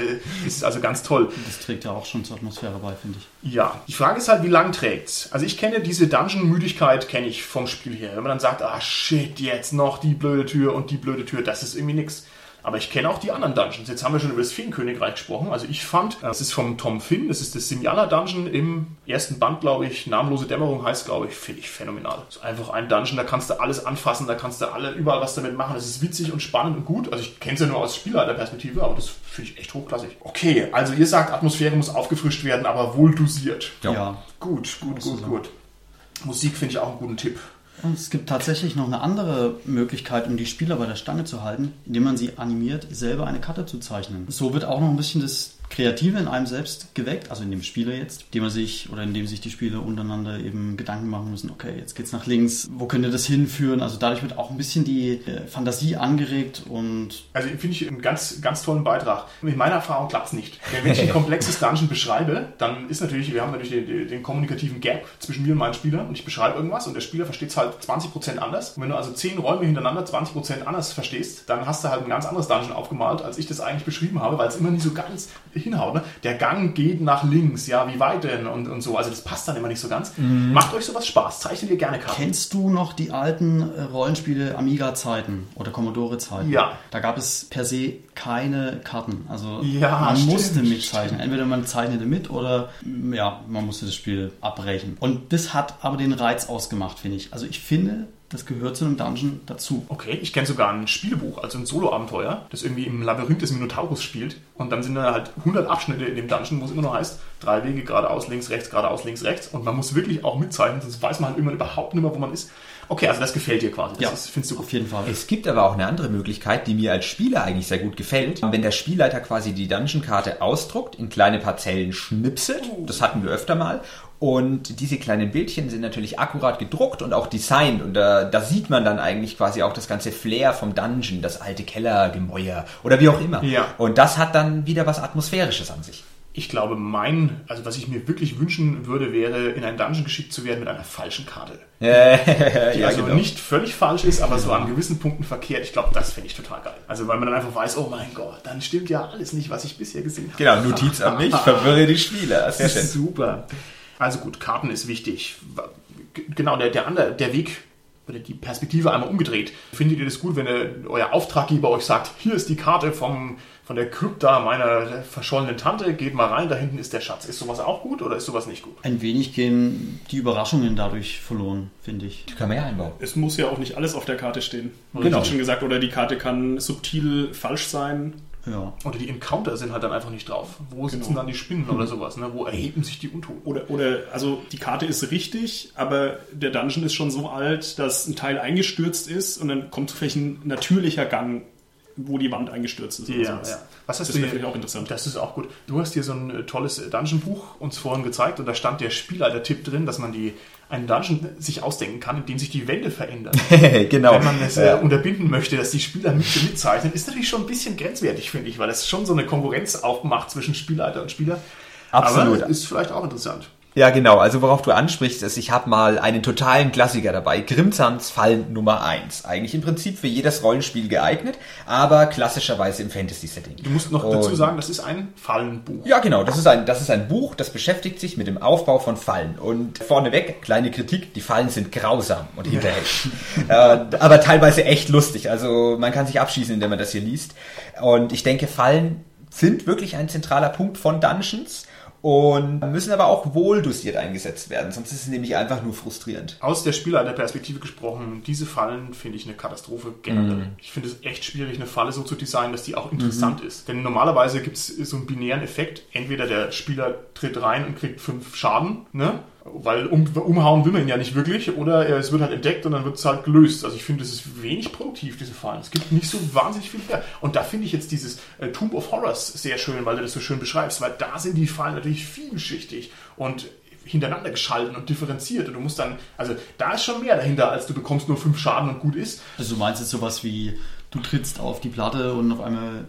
ist es also ganz toll. Das trägt ja auch schon zur Atmosphäre bei, finde ich. Ja, die Frage ist halt, wie lang trägt's? Also ich kenne diese Dungeon-Müdigkeit, kenne ich vom Spiel her. Wenn man dann sagt, ah shit, jetzt noch die blöde Tür und die blöde Tür, das ist irgendwie nix. Aber ich kenne auch die anderen Dungeons. Jetzt haben wir schon über das Feenkönigreich gesprochen. Also ich fand, das ist vom Tom Finn, das ist das Simjala Dungeon im ersten Band, glaube ich. Namenlose Dämmerung heißt, glaube ich, finde ich phänomenal. Das ist einfach ein Dungeon, da kannst du alles anfassen, da kannst du alle überall was damit machen. Das ist witzig und spannend und gut. Also ich kenne es ja nur aus Spielleiterperspektive, aber das finde ich echt hochklassig. Okay, also ihr sagt, Atmosphäre muss aufgefrischt werden, aber wohl dosiert. Ja. Gut, gut, gut, gut. Musik finde ich auch einen guten Tipp. Und es gibt tatsächlich noch eine andere Möglichkeit, um die Spieler bei der Stange zu halten, indem man sie animiert, selber eine Karte zu zeichnen. So wird auch noch ein bisschen das Kreative in einem selbst geweckt, also in dem Spieler jetzt, indem man sich oder indem sich die Spieler untereinander eben Gedanken machen müssen, okay, jetzt geht's nach links, wo könnte das hinführen? Also dadurch wird auch ein bisschen die äh, Fantasie angeregt und Also finde ich einen ganz, ganz tollen Beitrag. Mit meiner Erfahrung klappt es nicht. Wenn ich ein komplexes Dungeon beschreibe, dann ist natürlich, wir haben natürlich den, den kommunikativen Gap zwischen mir und meinen Spielern und ich beschreibe irgendwas und der Spieler versteht es halt 20% anders. Und wenn du also 10 Räume hintereinander 20% anders verstehst, dann hast du halt ein ganz anderes Dungeon aufgemalt, als ich das eigentlich beschrieben habe, weil es immer nicht so ganz hinhaut. Ne? Der Gang geht nach links, ja, wie weit denn und, und so. Also das passt dann immer nicht so ganz. Macht euch sowas Spaß, zeichnet ihr gerne Karten. Kennst du noch die alten äh, Rollenspiele Amiga-Zeiten oder Commodore-Zeiten? Ja. Da gab es per se keine Karten. Also Ja, man stimmt, musste mitzeichnen. Entweder man zeichnete mit oder ja, man musste das Spiel abbrechen. Und das hat aber den Reiz ausgemacht, finde ich. Also ich finde, das gehört zu einem Dungeon dazu. Okay, ich kenne sogar ein Spielebuch, also ein Solo-Abenteuer, das irgendwie im Labyrinth des Minotaurus spielt. Und dann sind da halt 100 Abschnitte in dem Dungeon, wo es immer nur heißt, drei Wege geradeaus, links, rechts, geradeaus, links, rechts. Und man muss wirklich auch mitzeichnen, sonst weiß man halt irgendwann überhaupt nicht mehr, wo man ist. Okay, also das gefällt dir quasi. Das Ja, ist, findest du Auf jeden Fall. Es gibt aber auch eine andere Möglichkeit, die mir als Spieler eigentlich sehr gut gefällt. Wenn der Spielleiter quasi die Dungeon-Karte ausdruckt, in kleine Parzellen schnipselt, das hatten wir öfter mal, und diese kleinen Bildchen sind natürlich akkurat gedruckt und auch designt. Und da, da sieht man dann eigentlich quasi auch das ganze Flair vom Dungeon, das alte Kellergemäuer oder wie auch immer. Ja. Und das hat dann wieder was Atmosphärisches an sich. Ich glaube, mein, also was ich mir wirklich wünschen würde, wäre, in ein Dungeon geschickt zu werden mit einer falschen Karte. <laughs> Die ja, also genau. nicht völlig falsch ist, aber so an gewissen Punkten verkehrt. Ich glaube, das fände ich total geil. Also weil man dann einfach weiß, oh mein Gott, dann stimmt ja alles nicht, was ich bisher gesehen habe. Genau, Notiz an mich, <laughs> verwirre die Spieler. Sehr Das <laughs> schön. ist super. Also gut, Karten ist wichtig. Genau, der, der, andere, der Weg oder die Perspektive einmal umgedreht. Findet ihr das gut, wenn ihr, euer Auftraggeber euch sagt, hier ist die Karte vom, von der Krypta meiner verschollenen Tante, geht mal rein, da hinten ist der Schatz. Ist sowas auch gut oder ist sowas nicht gut? Ein wenig gehen die Überraschungen dadurch verloren, finde ich. Die können wir ja einbauen. Es muss ja auch nicht alles auf der Karte stehen. Genau. Ich schon gesagt, oder die Karte kann subtil falsch sein. Ja. Oder die Encounter sind halt dann einfach nicht drauf. Wo sitzen Genau. dann die Spinnen oder sowas? Ne? Wo erheben sich die Untoten? Oder, oder, also die Karte ist richtig, aber der Dungeon ist schon so alt, dass ein Teil eingestürzt ist und dann kommt vielleicht ein natürlicher Gang, wo die Wand eingestürzt ist. oder Ja, sowas. ja. Was hast Das du wäre hier? vielleicht auch interessant. Das ist auch gut. Du hast hier so ein äh, tolles äh, Dungeon-Buch uns vorhin gezeigt und da stand der Spielleiter-Tipp drin, dass man die, einen Dungeon sich ausdenken kann, in dem sich die Wände verändern. <laughs> genau. Wenn man es äh, unterbinden möchte, dass die Spieler mit mitzeichnen, ist natürlich schon ein bisschen grenzwertig, finde ich, weil es schon so eine Konkurrenz aufmacht zwischen Spielleiter und Spieler. Absolut. Aber ist vielleicht auch interessant. Ja, genau. Also worauf du ansprichst, ist, ich habe mal einen totalen Klassiker dabei. Grimsans Fallen Nummer 1. Eigentlich im Prinzip für jedes Rollenspiel geeignet, aber klassischerweise im Fantasy-Setting. Du musst noch Und- dazu sagen, das ist ein Fallenbuch. Ja, genau. Das ist, ein, das ist ein Buch, das beschäftigt sich mit dem Aufbau von Fallen. Und vorneweg, kleine Kritik, die Fallen sind grausam und hinterhältig. <laughs> äh, aber teilweise echt lustig. Also man kann sich abschießen, indem man das hier liest. Und ich denke, Fallen sind wirklich ein zentraler Punkt von Dungeons und müssen aber auch wohl dosiert eingesetzt werden. Sonst ist es nämlich einfach nur frustrierend. Aus der Spielleiterperspektive gesprochen, diese Fallen finde ich eine Katastrophe generell. Ich finde es echt schwierig, eine Falle so zu designen, dass die auch interessant ist. Denn normalerweise gibt es so einen binären Effekt. Entweder der Spieler tritt rein und kriegt fünf Schaden, ne? Weil um, umhauen will man ihn ja nicht wirklich, oder es wird halt entdeckt und dann wird es halt gelöst. Also ich finde, es ist wenig produktiv, diese Fallen. Es gibt nicht so wahnsinnig viel her. Und da finde ich jetzt dieses äh, Tomb of Horrors sehr schön, weil du das so schön beschreibst, weil da sind die Fallen natürlich vielschichtig und hintereinander geschalten und differenziert und du musst dann, also da ist schon mehr dahinter, als du bekommst nur fünf Schaden und gut ist. Also du meinst jetzt sowas wie, du trittst auf die Platte und auf einmal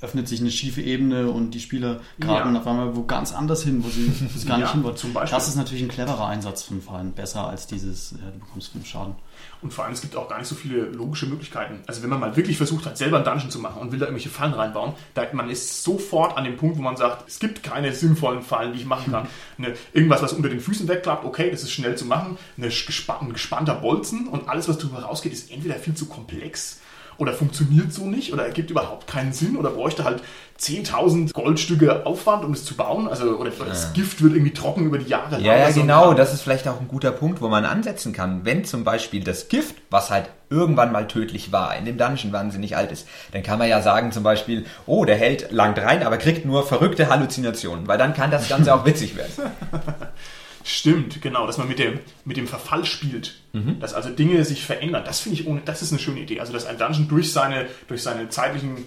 öffnet sich eine schiefe Ebene und die Spieler geraten Ja. auf einmal wo ganz anders hin, wo sie, wo sie gar Ja, nicht hin wollen. zum Beispiel. Das ist natürlich ein cleverer Einsatz von Fallen, besser als dieses, äh, du bekommst fünf Schaden. Und vor allem, es gibt auch gar nicht so viele logische Möglichkeiten. Also wenn man mal wirklich versucht hat, selber einen Dungeon zu machen und will da irgendwelche Fallen reinbauen, da, man ist sofort an dem Punkt, wo man sagt, es gibt keine sinnvollen Fallen, die ich machen kann. <laughs> Eine, irgendwas, was unter den Füßen wegklappt, okay, das ist schnell zu machen. Gespann ein gespannter Bolzen und alles, was drüber rausgeht, ist entweder viel zu komplex oder funktioniert so nicht oder ergibt überhaupt keinen Sinn oder bräuchte halt 10.000 Goldstücke Aufwand, um es zu bauen. Also, oder das Gift wird irgendwie trocken über die Jahre. Ja, ja, genau. Das ist vielleicht auch ein guter Punkt, wo man ansetzen kann. Wenn zum Beispiel das Gift, was halt irgendwann mal tödlich war, in dem Dungeon wahnsinnig alt ist, dann kann man ja sagen zum Beispiel, oh, der Held langt rein, aber kriegt nur verrückte Halluzinationen, weil dann kann das Ganze auch <laughs> witzig werden. Stimmt, genau, dass man mit dem, mit dem Verfall spielt. Dass also Dinge sich verändern. Das finde ich ohne, das ist eine schöne Idee. Also, dass ein Dungeon durch seine, durch seine zeitlichen,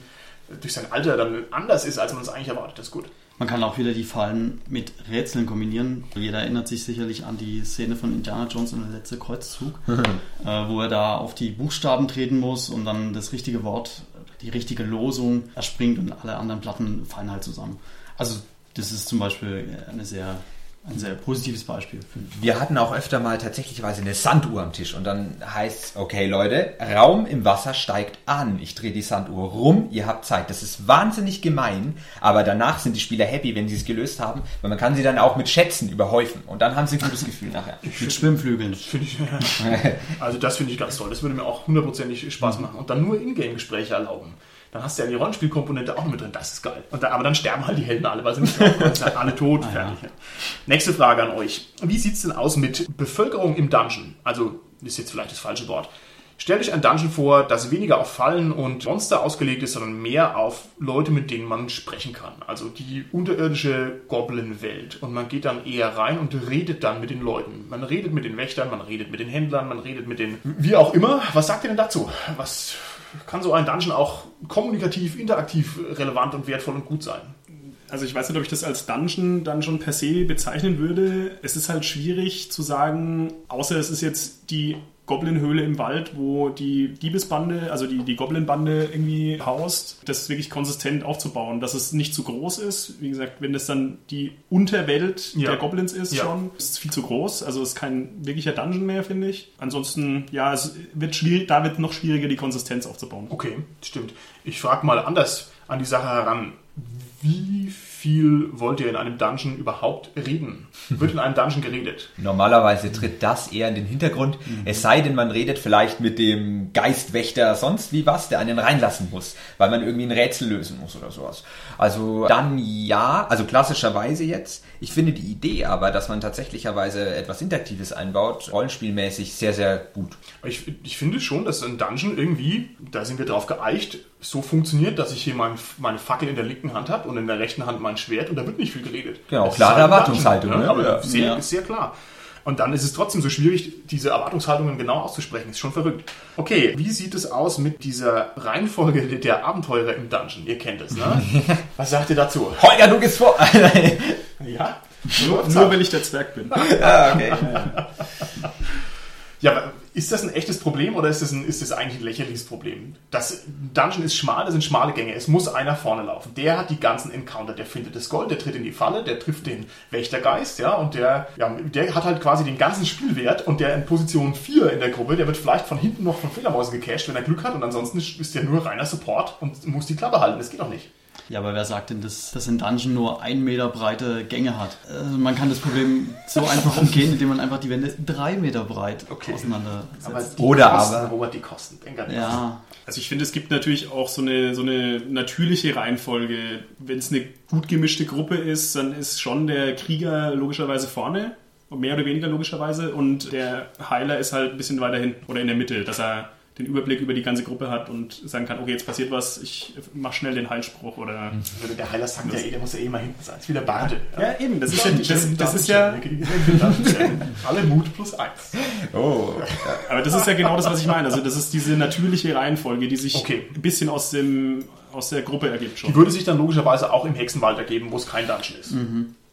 durch sein Alter dann anders ist, als man es eigentlich erwartet. Das ist gut. Man kann auch wieder die Fallen mit Rätseln kombinieren. Jeder erinnert sich sicherlich an die Szene von Indiana Jones und der letzte Kreuzzug, <laughs> äh, wo er da auf die Buchstaben treten muss und dann das richtige Wort, die richtige Losung erspringt und alle anderen Platten fallen halt zusammen. Also das ist zum Beispiel eine sehr, ein sehr positives Beispiel. ich. Wir hatten auch öfter mal tatsächlicherweise eine Sanduhr am Tisch und dann heißt okay Leute, Raum im Wasser steigt an. Ich drehe die Sanduhr rum, ihr habt Zeit. Das ist wahnsinnig gemein, aber danach sind die Spieler happy, wenn sie es gelöst haben, weil man kann sie dann auch mit Schätzen überhäufen und dann haben sie ein gutes Gefühl nachher. <laughs> Mit Schwimmflügeln. <laughs> Finde ich, <laughs> also das finde ich ganz toll. Das würde mir auch hundertprozentig Spaß machen. Und dann nur Ingame-Gespräche erlauben. Dann hast du ja die Rollenspielkomponente auch noch mit drin. Das ist geil. Da, aber dann sterben halt die Helden alle, weil sie nicht draufkommen. sind halt alle tot. fertig. Nächste Frage an euch. Wie sieht es denn aus mit Bevölkerung im Dungeon? Also, ist jetzt vielleicht das falsche Wort. Stellt euch ein Dungeon vor, das weniger auf Fallen und Monster ausgelegt ist, sondern mehr auf Leute, mit denen man sprechen kann. Also die unterirdische Goblin-Welt. Und man geht dann eher rein und redet dann mit den Leuten. Man redet mit den Wächtern, man redet mit den Händlern, man redet mit den... Wie auch immer. Was sagt ihr denn dazu? Was kann so ein Dungeon auch kommunikativ, interaktiv relevant und wertvoll und gut sein? Also ich weiß nicht, ob ich das als Dungeon dann schon per se bezeichnen würde. Es ist halt schwierig zu sagen, außer es ist jetzt die Goblin-Höhle im Wald, wo die Diebesbande, also die, die Goblin-Bande irgendwie haust, das wirklich konsistent aufzubauen, dass es nicht zu groß ist. Wie gesagt, wenn das dann die Unterwelt Ja. der Goblins ist Ja. schon, ist es viel zu groß. Also es ist kein wirklicher Dungeon mehr, finde ich. Ansonsten, ja, es wird schwierig, da wird noch schwieriger, die Konsistenz aufzubauen. Okay, stimmt. Ich frage mal anders an die Sache heran. Wie viel wollt ihr in einem Dungeon überhaupt reden? Wird in einem Dungeon geredet? Normalerweise tritt das eher in den Hintergrund, es sei denn, man redet vielleicht mit dem Geistwächter sonst wie was, der einen reinlassen muss, weil man irgendwie ein Rätsel lösen muss oder sowas. Also dann ja, also klassischerweise jetzt. Ich finde die Idee aber, dass man tatsächlicherweise etwas Interaktives einbaut, rollenspielmäßig sehr, sehr gut. Ich, ich finde schon, dass ein Dungeon irgendwie, da sind wir drauf geeicht, so funktioniert, dass ich hier mein, meine Fackel in der linken Hand habe und in der rechten Hand mein Schwert und da wird nicht viel geredet. Genau, Das klare halt Erwartungshaltung, Dungeon, ne? Aber Ja. sehr, Ja. sehr klar. Und dann ist es trotzdem so schwierig, diese Erwartungshaltungen genau auszusprechen. Ist schon verrückt. Okay, wie sieht es aus mit dieser Reihenfolge der Abenteurer im Dungeon? Ihr kennt es, ne? <laughs> Was sagt ihr dazu? Holger, du gehst vor! <laughs> Ja? Nur, nur weil ich der Zwerg bin. ah, okay. <laughs> Ja, aber Ist das ein echtes Problem oder ist das, ein, ist das eigentlich ein lächerliches Problem? Das Dungeon ist schmal, das sind schmale Gänge. Es muss einer vorne laufen. Der hat die ganzen Encounter. Der findet das Gold, der tritt in die Falle, der trifft den Wächtergeist, ja, und der, ja, der hat halt quasi den ganzen Spielwert und der in Position 4 in der Gruppe, der wird vielleicht von hinten noch von Fledermäusen gecasht, wenn er Glück hat und ansonsten ist der nur reiner Support und muss die Klappe halten. Das geht doch nicht. Ja, aber wer sagt denn, dass, dass ein Dungeon nur ein Meter breite Gänge hat? Also man kann das Problem so <laughs> einfach umgehen, indem man einfach die Wände drei Meter breit Okay. auseinandersetzt. Aber die Oder Kosten, aber- Robert, die Kosten. Denk an ja, Also ich finde, es gibt natürlich auch so eine, so eine natürliche Reihenfolge. Wenn es eine gut gemischte Gruppe ist, dann ist schon der Krieger logischerweise vorne, mehr oder weniger logischerweise, und der Heiler ist halt ein bisschen weiter hin oder in der Mitte, dass er den Überblick über die ganze Gruppe hat und sagen kann, okay, jetzt passiert was, ich mach schnell den Heilspruch oder... Würde der Heiler sagt ja eh, der muss ja eh mal hinten sein. Das ist wie der Bade. Ja, eben, das ist ja, das, das ist ja, Alle Mut plus eins. Oh. aber das ist ja genau das, was ich meine. Also das ist diese natürliche Reihenfolge, die sich Okay. ein bisschen aus dem, aus der Gruppe ergibt schon. Die würde sich dann logischerweise auch im Hexenwald ergeben, wo es kein Dungeon ist.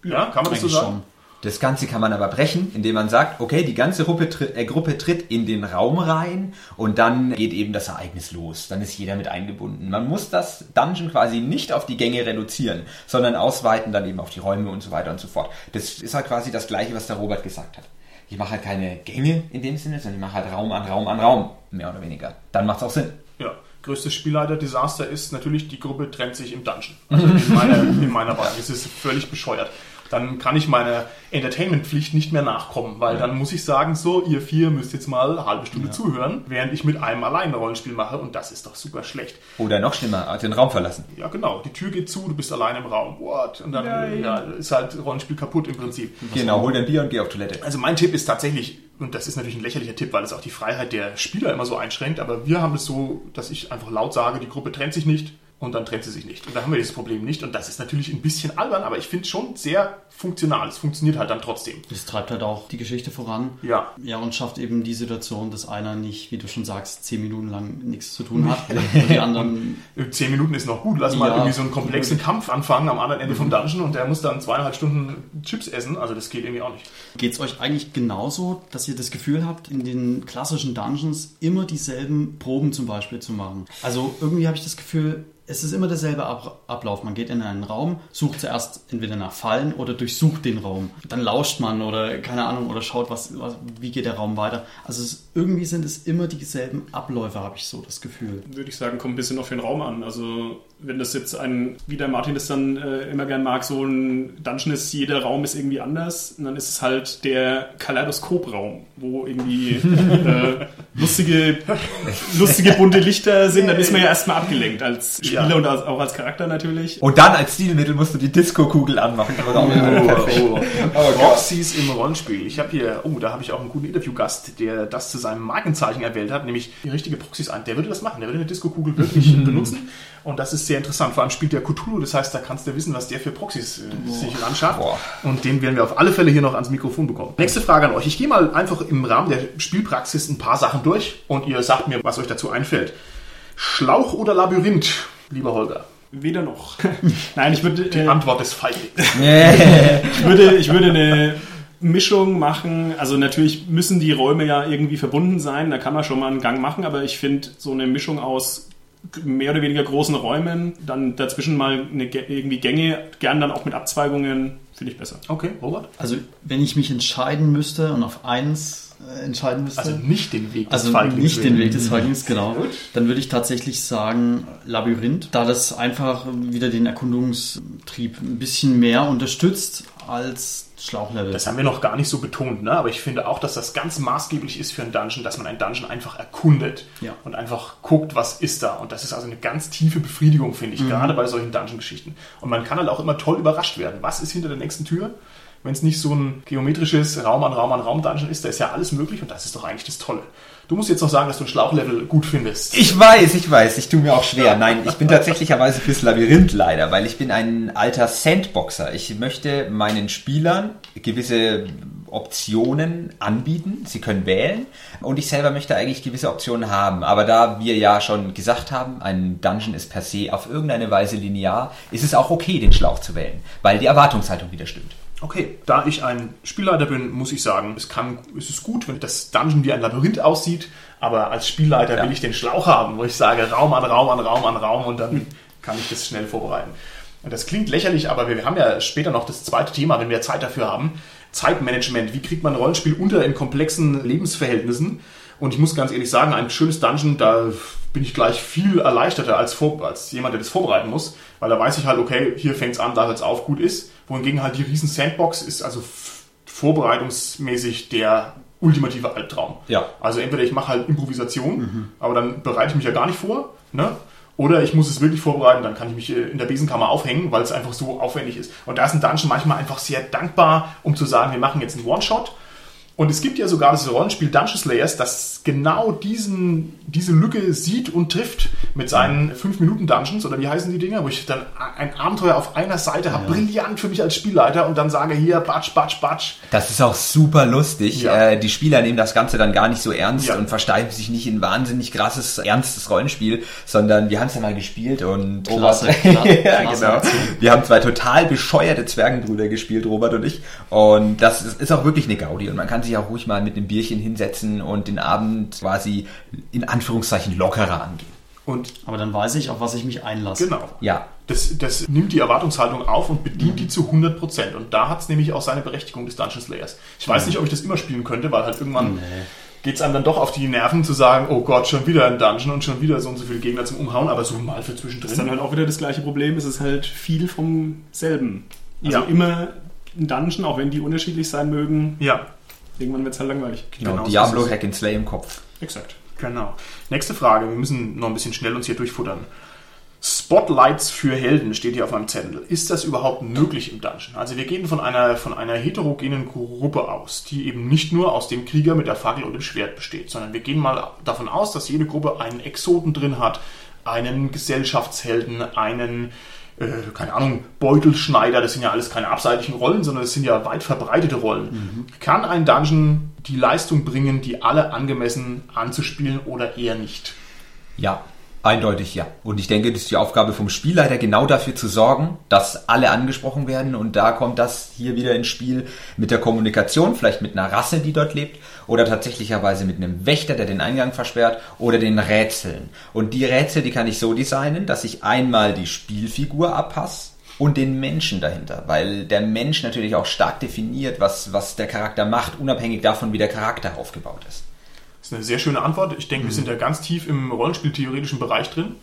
Ja, kann man das so eigentlich sagen? schon. Das Ganze kann man aber brechen, indem man sagt, okay, die ganze Gruppe, tritt- äh, Gruppe tritt in den Raum rein und dann geht eben das Ereignis los. Dann ist jeder mit eingebunden. Man muss das Dungeon quasi nicht auf die Gänge reduzieren, sondern ausweiten dann eben auf die Räume und so weiter und so fort. Das ist halt quasi das Gleiche, was der Robert gesagt hat. Ich mache halt keine Gänge in dem Sinne, sondern ich mache halt Raum an Raum an Raum, mehr oder weniger. Dann macht es auch Sinn. Ja. Größtes Spielleiter-Desaster ist natürlich, die Gruppe trennt sich im Dungeon. Also in meiner, in meiner Wahl. Das ist völlig bescheuert. Dann kann ich meiner Entertainment-Pflicht nicht mehr nachkommen, weil dann muss ich sagen, so, ihr vier müsst jetzt mal eine halbe Stunde zuhören, während ich mit einem allein ein Rollenspiel mache und das ist doch super schlecht. Oder noch schlimmer, den Raum verlassen. Ja, genau. Die Tür geht zu, du bist allein im Raum. What? Und dann Nein. ja, ist halt Rollenspiel kaputt im Prinzip. Genau, hol dir ein Bier und geh auf Toilette. Also mein Tipp ist tatsächlich, und das ist natürlich ein lächerlicher Tipp, weil es auch die Freiheit der Spieler immer so einschränkt, aber wir haben es so, dass ich einfach laut sage, die Gruppe trennt sich nicht und dann trennt sie sich nicht. Und da haben wir dieses Problem nicht und das ist natürlich ein bisschen albern, aber ich finde es schon sehr funktional. Es funktioniert halt dann trotzdem. Das treibt halt auch die Geschichte voran. Ja. Ja, und schafft eben die Situation, dass einer nicht, wie du schon sagst, zehn Minuten lang nichts zu tun hat. <laughs> Und die anderen, Zehn Minuten ist noch gut. Lass mal Ja. irgendwie so einen komplexen Kampf anfangen am anderen Ende vom Dungeon und der muss dann zweieinhalb Stunden Chips essen. Also das geht irgendwie auch nicht. geht's euch eigentlich genauso, dass ihr das Gefühl habt, in den klassischen Dungeons immer dieselben Proben zum Beispiel zu machen? Also irgendwie habe ich das Gefühl, es ist immer derselbe Ab Ablauf. Man geht in einen Raum, sucht zuerst entweder nach Fallen oder durchsucht den Raum. Dann lauscht man oder keine Ahnung oder schaut, was, was wie geht der Raum weiter. Also es, irgendwie sind es immer dieselben Abläufe, habe ich so das Gefühl. würde ich sagen, kommt ein bisschen auf den Raum an. Also wenn das jetzt ein, wie der Martin das dann äh, immer gern mag, so ein Dungeon ist, jeder Raum ist irgendwie anders, und dann ist es halt der Kaleidoskopraum, wo irgendwie <laughs> äh, lustige, lustige bunte Lichter sind, dann ist man ja erstmal abgelenkt als Spieler Ja. und als, auch als Charakter natürlich. Und dann als Stilmittel musst du die Disco-Kugel anmachen. <laughs> Oh, oh. Proxys im Rollenspiel. Ich habe hier, oh, da habe ich auch einen guten Interviewgast, der das zu seinem Markenzeichen erwählt hat, nämlich die richtige Proxys ein. Der würde das machen, der würde eine Disco-Kugel wirklich <laughs> benutzen. Und das ist sehr interessant. Vor allem spielt der Cthulhu, das heißt, da kannst du wissen, was der für Proxys äh, sich anschafft. Boah. Und den werden wir auf alle Fälle hier noch ans Mikrofon bekommen. Nächste Frage an euch. Ich gehe mal einfach im Rahmen der Spielpraxis ein paar Sachen durch und ihr sagt mir, was euch dazu einfällt. Schlauch oder Labyrinth, lieber Holger? Weder noch. <laughs> Nein, ich würde, Die äh, Antwort ist Feigling. <laughs> ich würde, ich würde eine Mischung machen. Also natürlich müssen die Räume ja irgendwie verbunden sein. Da kann man schon mal einen Gang machen, aber ich finde so eine Mischung aus mehr oder weniger großen Räumen, dann dazwischen mal eine, irgendwie Gänge, gern dann auch mit Abzweigungen, finde ich besser. Okay, Robert? Also wenn ich mich entscheiden müsste und auf eins entscheiden müsste. Also nicht den Weg des Also Feiglings nicht den. Weg des Feiglings, genau. Gut. Dann würde ich tatsächlich sagen Labyrinth, da das einfach wieder den Erkundungstrieb ein bisschen mehr unterstützt als Schlauchlevel. Das haben wir noch gar nicht so betont, ne? aber ich finde auch, dass das ganz maßgeblich ist für einen Dungeon, dass man einen Dungeon einfach erkundet Ja. und einfach guckt, was ist da. Und das ist also eine ganz tiefe Befriedigung, finde ich, gerade bei solchen Dungeon-Geschichten. Und man kann halt auch immer toll überrascht werden. Was ist hinter der nächsten Tür? Wenn es nicht so ein geometrisches Raum an Raum an Raum Dungeon ist, da ist ja alles möglich und das ist doch eigentlich das Tolle. Du musst jetzt noch sagen, dass du ein Schlauchlevel gut findest. Ich weiß, ich weiß, ich tue mir auch schwer. Nein, ich bin tatsächlicherweise fürs Labyrinth leider, weil ich bin ein alter Sandboxer. Ich möchte meinen Spielern gewisse Optionen anbieten. Sie können wählen und ich selber möchte eigentlich gewisse Optionen haben. Aber da wir ja schon gesagt haben, ein Dungeon ist per se auf irgendeine Weise linear, ist es auch okay, den Schlauch zu wählen, weil die Erwartungshaltung wieder stimmt. Okay, da ich ein Spielleiter bin, muss ich sagen, es, kann, es ist gut, wenn das Dungeon wie ein Labyrinth aussieht, aber als Spielleiter Ja. will ich den Schlauch haben, wo ich sage Raum an Raum an Raum an Raum und dann kann ich das schnell vorbereiten. Und das klingt lächerlich, aber wir haben ja später noch das zweite Thema, wenn wir Zeit dafür haben. Zeitmanagement. Wie kriegt man ein Rollenspiel unter in komplexen Lebensverhältnissen? Und ich muss ganz ehrlich sagen, ein schönes Dungeon, da bin ich gleich viel erleichterter als, vor, als jemand, der das vorbereiten muss, weil da weiß ich halt, okay, hier fängt's an, da hört's auf, gut ist. Wohingegen halt die riesen Sandbox ist also vorbereitungsmäßig der ultimative Albtraum. Ja. Also entweder ich mache halt Improvisation, aber dann bereite ich mich ja gar nicht vor, ne? Oder ich muss es wirklich vorbereiten, dann kann ich mich äh, in der Besenkammer aufhängen, weil es einfach so aufwendig ist. Und da ist ein Dungeon manchmal einfach sehr dankbar, um zu sagen, wir machen jetzt einen One-Shot. Und es gibt ja sogar das Rollenspiel Dungeon Slayers, das genau diesen, diese Lücke sieht und trifft mit seinen 5-Minuten-Dungeons, oder wie heißen die Dinger, wo ich dann ein Abenteuer auf einer Seite habe, brillant für mich als Spielleiter und dann sage, hier, batsch, batsch, batsch. Das ist auch super lustig. Ja. Äh, die Spieler nehmen das Ganze dann gar nicht so ernst Ja. und versteifen sich nicht in wahnsinnig krasses, ernstes Rollenspiel, sondern wir haben es ja mal gespielt und Klasse, Robert, kla- <laughs> ja, klasse genau. Wir haben zwei total bescheuerte Zwergenbrüder gespielt, Robert und ich. Und das ist, ist auch wirklich eine Gaudi und man kann sich auch ruhig mal mit einem Bierchen hinsetzen und den Abend quasi in Anführungszeichen lockerer angehen. Und Aber dann weiß ich, auf was ich mich einlasse. genau. Ja, Das, das nimmt die Erwartungshaltung auf und bedient die zu 100%. Und da hat es nämlich auch seine Berechtigung des Dungeon Slayers. Ich weiß nicht, ob ich das immer spielen könnte, weil halt irgendwann Nee. geht es einem dann doch auf die Nerven zu sagen, oh Gott, schon wieder ein Dungeon und schon wieder so und so viele Gegner zum Umhauen, aber so mal für Das ist dann zwischendrin. halt auch wieder das gleiche Problem. Es ist halt viel vom selben. Also Ja. immer ein Dungeon, auch wenn die unterschiedlich sein mögen. Ja, Irgendwann wird es halt langweilig. genau. Genau Diablo. Hack and Slay im Kopf. Exakt. genau. Nächste Frage, wir müssen noch ein bisschen schnell uns hier durchfuttern. Spotlights für Helden steht hier auf meinem Zettel. Ist das überhaupt möglich im Dungeon? Also wir gehen von einer, von einer heterogenen Gruppe aus, die eben nicht nur aus dem Krieger mit der Fackel und dem Schwert besteht, sondern wir gehen mal davon aus, dass jede Gruppe einen Exoten drin hat, einen Gesellschaftshelden, einen, äh, keine Ahnung, Beutelschneider, das sind ja alles keine abseitigen Rollen, sondern das sind ja weit verbreitete Rollen. Kann ein Dungeon die Leistung bringen, die alle angemessen anzuspielen oder eher nicht? Ja, eindeutig ja. Und ich denke, das ist die Aufgabe vom Spielleiter, genau dafür zu sorgen, dass alle angesprochen werden. Und da kommt das hier wieder ins Spiel mit der Kommunikation, vielleicht mit einer Rasse, die dort lebt, oder tatsächlicherweise mit einem Wächter, der den Eingang versperrt, oder den Rätseln. Und die Rätsel, die kann ich so designen, dass ich einmal die Spielfigur abpasse. Und den Menschen dahinter, weil der Mensch natürlich auch stark definiert, was, was der Charakter macht, unabhängig davon, wie der Charakter aufgebaut ist. Das ist eine sehr schöne Antwort. Ich denke, wir sind da ganz tief im Rollenspieltheoretischen Bereich drin.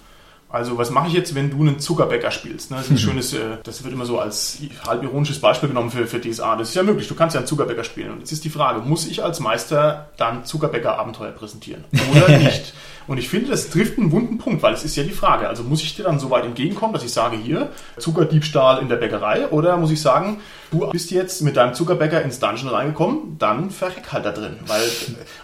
Also, was mache ich jetzt, wenn du einen Zuckerbäcker spielst? Ne? Das ist ein schönes, äh, das wird immer so als halb ironisches Beispiel genommen für, für DSA. Das ist ja möglich, du kannst ja einen Zuckerbäcker spielen. Und jetzt ist die Frage, muss ich als Meister dann Zuckerbäcker-Abenteuer präsentieren? Oder <laughs> nicht? Und ich finde, das trifft einen wunden Punkt, weil es ist ja die Frage. Also muss ich dir dann so weit entgegenkommen, dass ich sage, hier, Zuckerdiebstahl in der Bäckerei? Oder muss ich sagen, du bist jetzt mit deinem Zuckerbäcker ins Dungeon reingekommen, dann verreck halt da drin. Weil,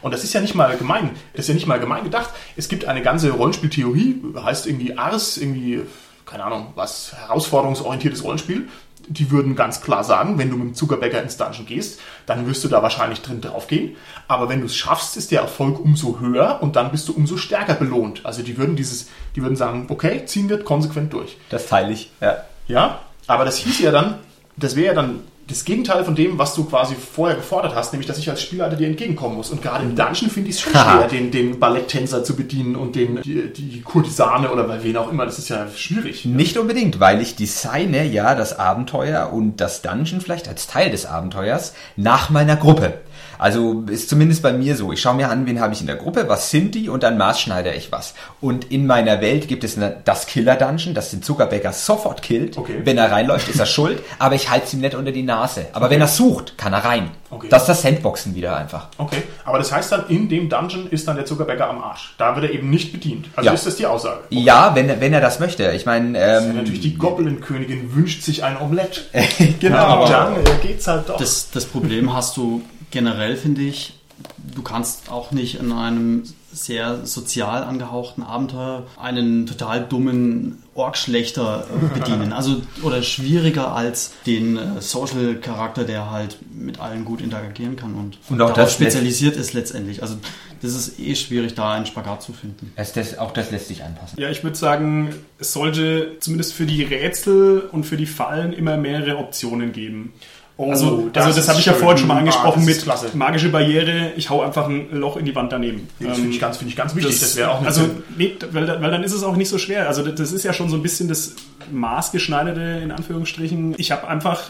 und das ist ja nicht mal gemein, das ist ja nicht mal gemein gedacht. Es gibt eine ganze Rollenspieltheorie, heißt irgendwie Ars, irgendwie, keine Ahnung, was, herausforderungsorientiertes Rollenspiel. Die würden ganz klar sagen, wenn du mit dem Zuckerbäcker ins Dungeon gehst, dann wirst du da wahrscheinlich drin draufgehen. Aber wenn du es schaffst, ist der Erfolg umso höher und dann bist du umso stärker belohnt. Also die würden dieses, die würden sagen, okay, ziehen wir konsequent durch. Das teile ich. Ja. Ja, aber das hieß ja dann, das wäre ja dann das Gegenteil von dem, was du quasi vorher gefordert hast, nämlich dass ich als Spielleiter dir entgegenkommen muss. Und gerade im Dungeon finde ich es schon schwer, den, den Balletttänzer zu bedienen und den, die, die Kurtisane oder bei wen auch immer. Das ist ja schwierig. Nicht unbedingt, weil ich designe ja das Abenteuer und das Dungeon vielleicht als Teil des Abenteuers nach meiner Gruppe. Also ist zumindest bei mir so. Ich schaue mir an, wen habe ich in der Gruppe, was sind die und dann maßschneide ich was. Und in meiner Welt gibt es eine, das Killer-Dungeon, das den Zuckerbäcker sofort killt. Okay. Wenn er reinläuft, ist er <laughs> schuld, aber ich halte es ihm nicht unter die Nase. Aber wenn er sucht, kann er rein. Okay. Das ist das Sandboxen wieder einfach. Okay, aber das heißt dann, in dem Dungeon ist dann der Zuckerbäcker am Arsch. Da wird er eben nicht bedient. Also Ja. ist das die Aussage. Ja, wenn, er- wenn er das möchte. Ich meine, Ja, ähm, natürlich, die Goblin-Königin wünscht sich ein Omelett. <laughs> genau. Ja, aber- dann äh, geht's halt doch. Das, das Problem hast du generell, finde ich. Du kannst auch nicht in einem sehr sozial angehauchten Abenteuer einen total dummen Orkschlechter äh, <laughs> bedienen. Also, oder schwieriger als den äh, Social-Charakter, der halt mit allen gut interagieren kann und, Und auch darauf das spezialisiert ist letztendlich. Also, das ist eh schwierig, da einen Spagat zu finden. Es, das, auch das lässt sich anpassen. Ja, ich würde sagen, es sollte zumindest für die Rätsel und für die Fallen immer mehrere Optionen geben. Oh, also, das also das habe ich ja vorhin schon mal Ah, angesprochen das mit klasse. magische Barriere. Ich hau einfach ein Loch in die Wand daneben. Das Ähm, finde ich, ganz- finde ich ganz wichtig. Das, wäre auch also nee, weil, weil dann ist es auch nicht so schwer. Also das ist ja schon so ein bisschen das maßgeschneiderte in Anführungsstrichen. Ich habe einfach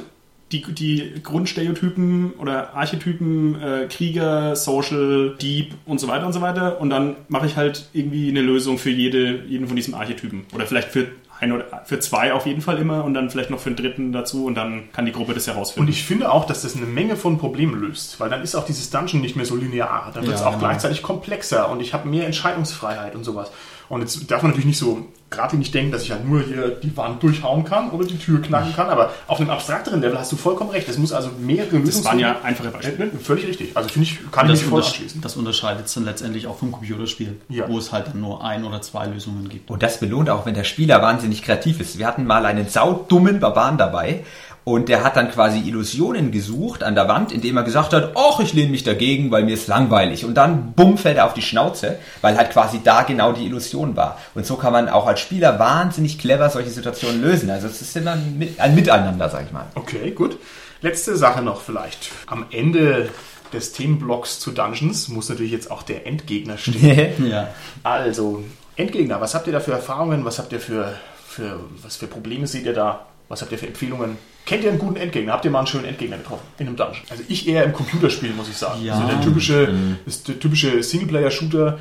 die, die Grundstereotypen oder Archetypen äh, Krieger, Social, Dieb und so weiter und so weiter. Und dann mache ich halt irgendwie eine Lösung für jede, jeden von diesen Archetypen. Oder vielleicht für ein oder für zwei auf jeden Fall immer und dann vielleicht noch für einen dritten dazu und dann kann die Gruppe das herausfinden. Und ich finde auch, dass das eine Menge von Problemen löst, weil dann ist auch dieses Dungeon nicht mehr so linear. Dann wird es Ja, auch genau. gleichzeitig komplexer und ich habe mehr Entscheidungsfreiheit und sowas. Und jetzt darf man natürlich nicht so geradlinig denken, dass ich halt nur hier die Wand durchhauen kann oder die Tür knacken kann, aber auf einem abstrakteren Level hast du vollkommen recht. Es muss also mehrere Lösungen das waren ja einfache Beispiele. Völlig richtig. Also finde ich, kann ich Das, mich voll anschließen. das unterscheidet es dann letztendlich auch vom Computerspiel, Ja. wo es halt dann nur ein oder zwei Lösungen gibt. Und das belohnt auch, wenn der Spieler wahnsinnig kreativ ist. Wir hatten mal einen saudummen Barbaren dabei und der hat dann quasi Illusionen gesucht an der Wand, indem er gesagt hat, ach, ich lehne mich dagegen, weil mir ist langweilig. Und dann bumm fällt er auf die Schnauze, weil halt quasi da genau die Illusion war. Und so kann man auch als Spieler wahnsinnig clever solche Situationen lösen. Also es ist immer ein Mit- ein Miteinander, sag ich mal. Okay, gut. Letzte Sache noch vielleicht. Am Ende des Themenblocks zu Dungeons muss natürlich jetzt auch der Endgegner stehen. <laughs> Ja. Also, Endgegner, was habt ihr da für Erfahrungen? Was habt ihr für, für, was für Probleme seht ihr da? Was habt ihr für Empfehlungen? Kennt ihr einen guten Endgegner? Habt ihr mal einen schönen Endgegner getroffen in einem Dungeon? Also ich eher im Computerspiel, muss ich sagen. Ja. Also der typische, der typische Singleplayer-Shooter,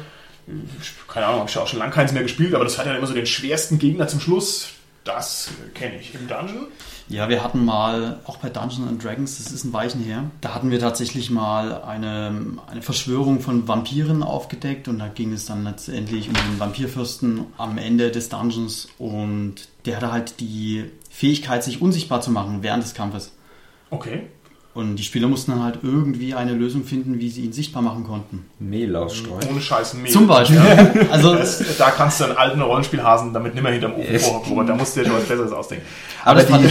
keine Ahnung, habe ich auch schon lange keins mehr gespielt, aber das hat ja immer so den schwersten Gegner zum Schluss. Das kenne ich. Im Dungeon? Ja, wir hatten mal, auch bei Dungeons and Dragons, das ist ein Weichen her, da hatten wir tatsächlich mal eine, eine Verschwörung von Vampiren aufgedeckt und da ging es dann letztendlich um den Vampirfürsten am Ende des Dungeons und der hatte halt die Fähigkeit, sich unsichtbar zu machen während des Kampfes. Okay. Und die Spieler mussten dann halt irgendwie eine Lösung finden, wie sie ihn sichtbar machen konnten. Mehl ausstreuen. Ohne Scheiß Mehl. Zum Beispiel. <laughs> Also, Das, da kannst du einen alten Rollenspielhasen damit nimmer hinterm Ofen vorhocken, Robert. Da musst du dir schon was Besseres ausdenken. Aber das, die- fand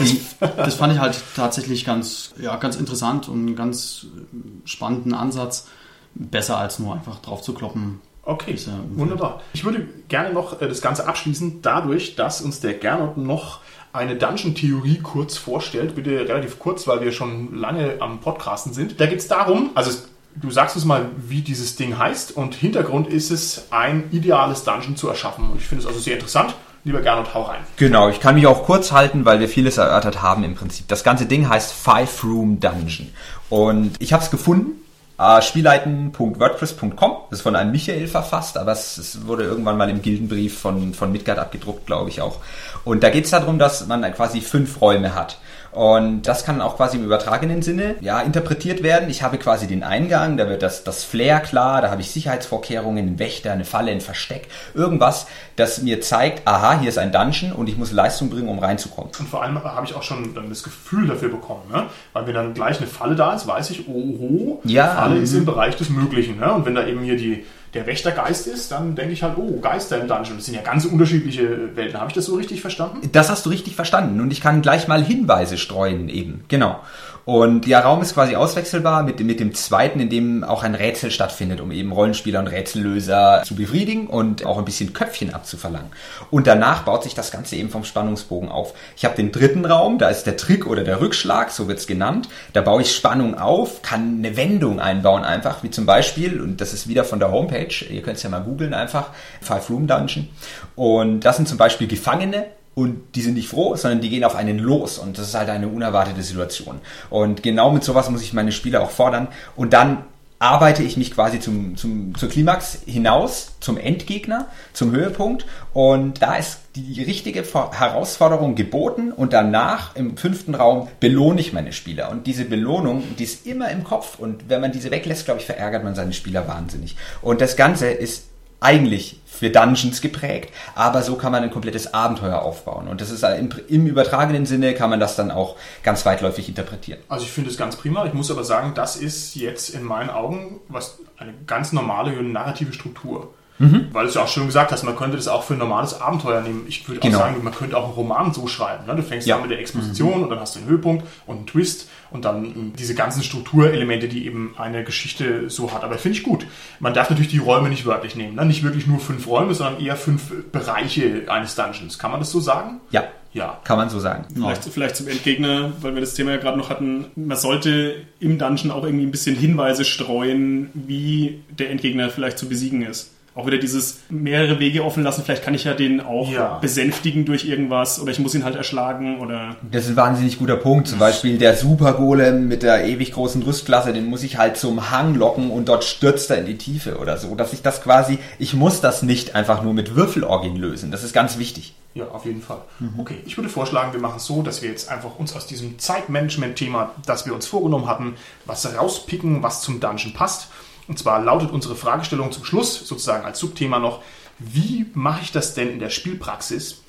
ich, das, das fand ich halt tatsächlich ganz, ja, ganz interessant und einen ganz äh, spannenden Ansatz. Besser als nur einfach drauf zu kloppen. Okay, ja wunderbar. Ich würde gerne noch äh, das Ganze abschließen, dadurch, dass uns der Gernot noch eine Dungeon-Theorie kurz vorstellt. Bitte relativ kurz, weil wir schon lange am Podcasten sind. Da geht es darum, also du sagst uns mal, wie dieses Ding heißt und Hintergrund ist es, ein ideales Dungeon zu erschaffen. Und ich finde es also sehr interessant. Lieber Gernot, hau rein. Genau, ich kann mich auch kurz halten, weil wir vieles erörtert haben im Prinzip. Das ganze Ding heißt Five Room Dungeon. Und ich habe es gefunden. Äh, Spielleiten.wordpress.com. Das ist von einem Michael verfasst, aber es, es wurde irgendwann mal im Gildenbrief von, von Midgard abgedruckt, glaube ich auch. Und da geht es darum, dass man quasi fünf Räume hat. Und das kann auch quasi im übertragenen Sinne ja, interpretiert werden. Ich habe quasi den Eingang, da wird das, das Flair klar, da habe ich Sicherheitsvorkehrungen, einen Wächter, eine Falle, ein Versteck, irgendwas, das mir zeigt, aha, hier ist ein Dungeon und ich muss Leistung bringen, um reinzukommen. Und vor allem habe ich auch schon dann das Gefühl dafür bekommen, ne? weil wenn dann gleich eine Falle da ist, weiß ich, oho, Ja, Falle ist mhm. im Bereich des Möglichen. Ne? Und wenn da eben hier die, der Wächtergeist ist, dann denke ich halt, oh, Geister im Dungeon. Das sind ja ganz unterschiedliche Welten. Habe ich das so richtig verstanden? Das hast du richtig verstanden und ich kann gleich mal Hinweise streuen eben. Genau. Und der Raum ist quasi auswechselbar mit, mit dem zweiten, in dem auch ein Rätsel stattfindet, um eben Rollenspieler und Rätsellöser zu befriedigen und auch ein bisschen Köpfchen abzuverlangen. Und danach baut sich das Ganze eben vom Spannungsbogen auf. Ich habe den dritten Raum, da ist der Trick oder der Rückschlag, so wird's genannt. Da baue ich Spannung auf, kann eine Wendung einbauen einfach, wie zum Beispiel, und das ist wieder von der Homepage, ihr könnt es ja mal googeln einfach, Five Room Dungeon. Und das sind zum Beispiel Gefangene, und die sind nicht froh, sondern die gehen auf einen los. Und das ist halt eine unerwartete Situation. Und genau mit sowas muss ich meine Spieler auch fordern. Und dann arbeite ich mich quasi zum, zum, zur Klimax hinaus, zum Endgegner, zum Höhepunkt. Und da ist die richtige Herausforderung geboten. Und danach im fünften Raum belohne ich meine Spieler und diese Belohnung, die ist immer im Kopf. Und wenn man diese weglässt, glaube ich, verärgert man seine Spieler wahnsinnig. Und das Ganze ist eigentlich für Dungeons geprägt, aber so kann man ein komplettes Abenteuer aufbauen. Und das ist im, im übertragenen Sinne kann man das dann auch ganz weitläufig interpretieren. Also ich finde es ganz prima. Ich muss aber sagen, das ist jetzt in meinen Augen was eine ganz normale narrative Struktur. Weil du es ja auch schon gesagt hast, man könnte das auch für ein normales Abenteuer nehmen. Ich würde Genau. auch sagen, man könnte auch einen Roman so schreiben. Ne? Du fängst Ja. an mit der Exposition und dann hast du einen Höhepunkt und einen Twist und dann ähm, diese ganzen Strukturelemente, die eben eine Geschichte so hat. Aber finde ich gut. Man darf natürlich die Räume nicht wörtlich nehmen. Ne? Nicht wirklich nur fünf Räume, sondern eher fünf Bereiche eines Dungeons. Kann man das so sagen? Ja, Ja. Kann man so sagen. Vielleicht, vielleicht zum Endgegner, weil wir das Thema ja gerade noch hatten. Man sollte im Dungeon auch irgendwie ein bisschen Hinweise streuen, wie der Endgegner vielleicht zu besiegen ist. Auch wieder dieses mehrere Wege offen lassen. Vielleicht kann ich ja den auch Ja. besänftigen durch irgendwas oder ich muss ihn halt erschlagen oder. Das ist ein wahnsinnig guter Punkt. Zum Beispiel der Supergolem mit der ewig großen Rüstklasse, den muss ich halt zum Hang locken und dort stürzt er in die Tiefe oder so. Dass ich das quasi, ich muss das nicht einfach nur mit Würfelorgien lösen. Das ist ganz wichtig. Ja, auf jeden Fall. Okay, ich würde vorschlagen, wir machen es so, dass wir jetzt einfach uns aus diesem Zeitmanagement-Thema, das wir uns vorgenommen hatten, was rauspicken, was zum Dungeon passt. Und zwar lautet unsere Fragestellung zum Schluss, sozusagen als Subthema noch, wie mache ich das denn in der Spielpraxis,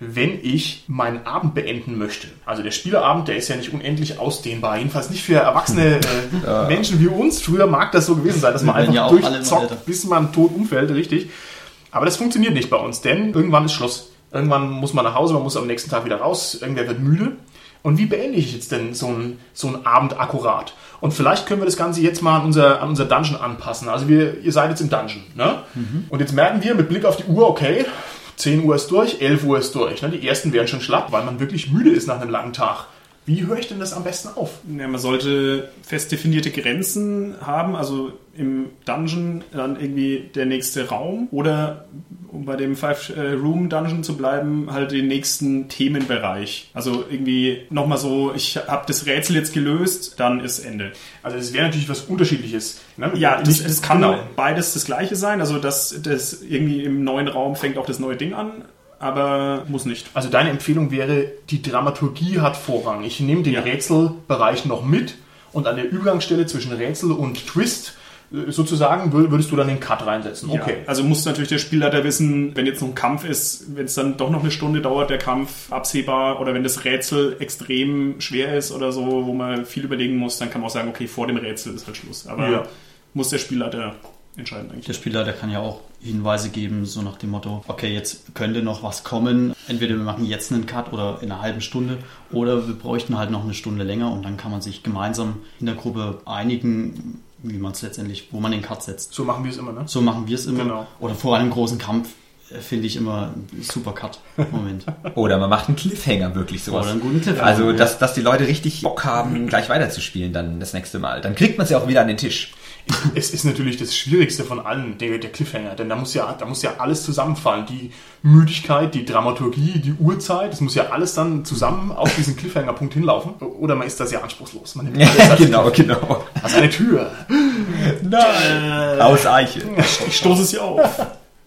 wenn ich meinen Abend beenden möchte? Also der Spielerabend, der ist ja nicht unendlich ausdehnbar, jedenfalls nicht für erwachsene <laughs> äh, Menschen wie uns. Früher mag das so gewesen sein, dass man einfach ja durchzockt, bis man tot umfällt, richtig. Aber das funktioniert nicht bei uns, denn irgendwann ist Schluss. Irgendwann muss man nach Hause, man muss am nächsten Tag wieder raus, irgendwer wird müde. Und wie beende ich jetzt denn so einen, so einen Abend akkurat? Und vielleicht können wir das Ganze jetzt mal an unser, an unser Dungeon anpassen. Also wir, ihr seid jetzt im Dungeon. Ne? Und jetzt merken wir mit Blick auf die Uhr, okay, 10 Uhr ist durch, 11 Uhr ist durch. Ne? Die ersten werden schon schlapp, weil man wirklich müde ist nach einem langen Tag. Wie höre ich denn das am besten auf? Ja, man sollte fest definierte Grenzen haben, also im Dungeon dann irgendwie der nächste Raum oder um bei dem Five-Room-Dungeon zu bleiben, halt den nächsten Themenbereich. Also irgendwie nochmal so, ich habe das Rätsel jetzt gelöst, dann ist Ende. Also es wäre natürlich was Unterschiedliches. Ne? Ja, das, das kann genau. beides das gleiche sein. Also das, das irgendwie im neuen Raum fängt auch das neue Ding an, aber muss nicht. Also deine Empfehlung wäre, die Dramaturgie hat Vorrang. Ich nehme den Ja. Rätselbereich noch mit und an der Übergangsstelle zwischen Rätsel und Twist äh, sozusagen wür- würdest du dann den Cut reinsetzen. Ja, Okay. also muss natürlich der Spielleiter wissen, wenn jetzt noch ein Kampf ist, wenn es dann doch noch eine Stunde dauert, der Kampf absehbar oder wenn das Rätsel extrem schwer ist oder so, wo man viel überlegen muss, dann kann man auch sagen, okay, vor dem Rätsel ist halt Schluss. Aber Ja. muss der Spielleiter entscheiden eigentlich. Der Spieler, der kann ja auch Hinweise geben, so nach dem Motto, okay, jetzt könnte noch was kommen. Entweder wir machen jetzt einen Cut oder in einer halben Stunde oder wir bräuchten halt noch eine Stunde länger und dann kann man sich gemeinsam in der Gruppe einigen, wie man es letztendlich, wo man den Cut setzt. So machen wir es immer, ne? So machen wir es immer. Genau. Oder vor einem großen Kampf äh, finde ich immer ein super Cut. Moment. <laughs> Oder man macht einen Cliffhanger, wirklich sowas. Oder einen guten Cliffhanger, Also, ja. dass, dass die Leute richtig Bock haben, gleich weiterzuspielen dann das nächste Mal. Dann kriegt man sie auch wieder an den Tisch. Es ist natürlich das Schwierigste von allen, der, der Cliffhanger, denn da muss ja, da muss ja alles zusammenfallen. Die Müdigkeit, die Dramaturgie, die Uhrzeit, das muss ja alles dann zusammen auf diesen Cliffhanger-Punkt hinlaufen. Oder man ist da sehr anspruchslos. Man nimmt alles als genau, genau. als eine Tür. Nein. Aus Eiche. Ich stoße es hier auf.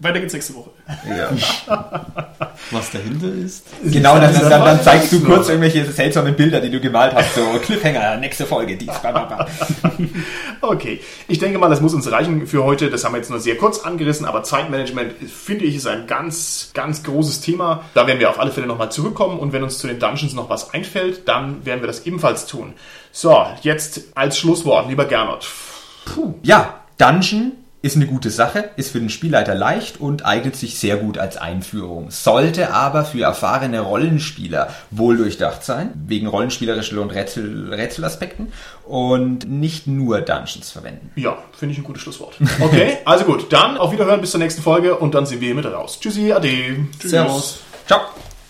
Weiter geht's nächste Woche. Ja. <laughs> Was dahinter ist. Genau, dann, dann, dann, dann zeigst du kurz irgendwelche seltsamen Bilder, die du gemalt hast. So Cliffhanger, nächste Folge, dies, bla, bla, bla. <laughs> Okay, ich denke mal, das muss uns reichen für heute. Das haben wir jetzt nur sehr kurz angerissen, aber Zeitmanagement finde ich ist ein ganz, ganz großes Thema. Da werden wir auf alle Fälle nochmal zurückkommen und wenn uns zu den Dungeons noch was einfällt, dann werden wir das ebenfalls tun. So, jetzt als Schlusswort, lieber Gernot. Puh. Ja, Dungeon ist eine gute Sache, ist für den Spielleiter leicht und eignet sich sehr gut als Einführung. Sollte aber für erfahrene Rollenspieler wohl durchdacht sein, wegen rollenspielerischen und Rätsel, Rätselaspekten und nicht nur Dungeons verwenden. Ja, finde ich ein gutes Schlusswort. Okay, <laughs> also gut, dann auf Wiederhören bis zur nächsten Folge und dann sind wir hiermit raus. Tschüssi, ade. Servus. Ciao!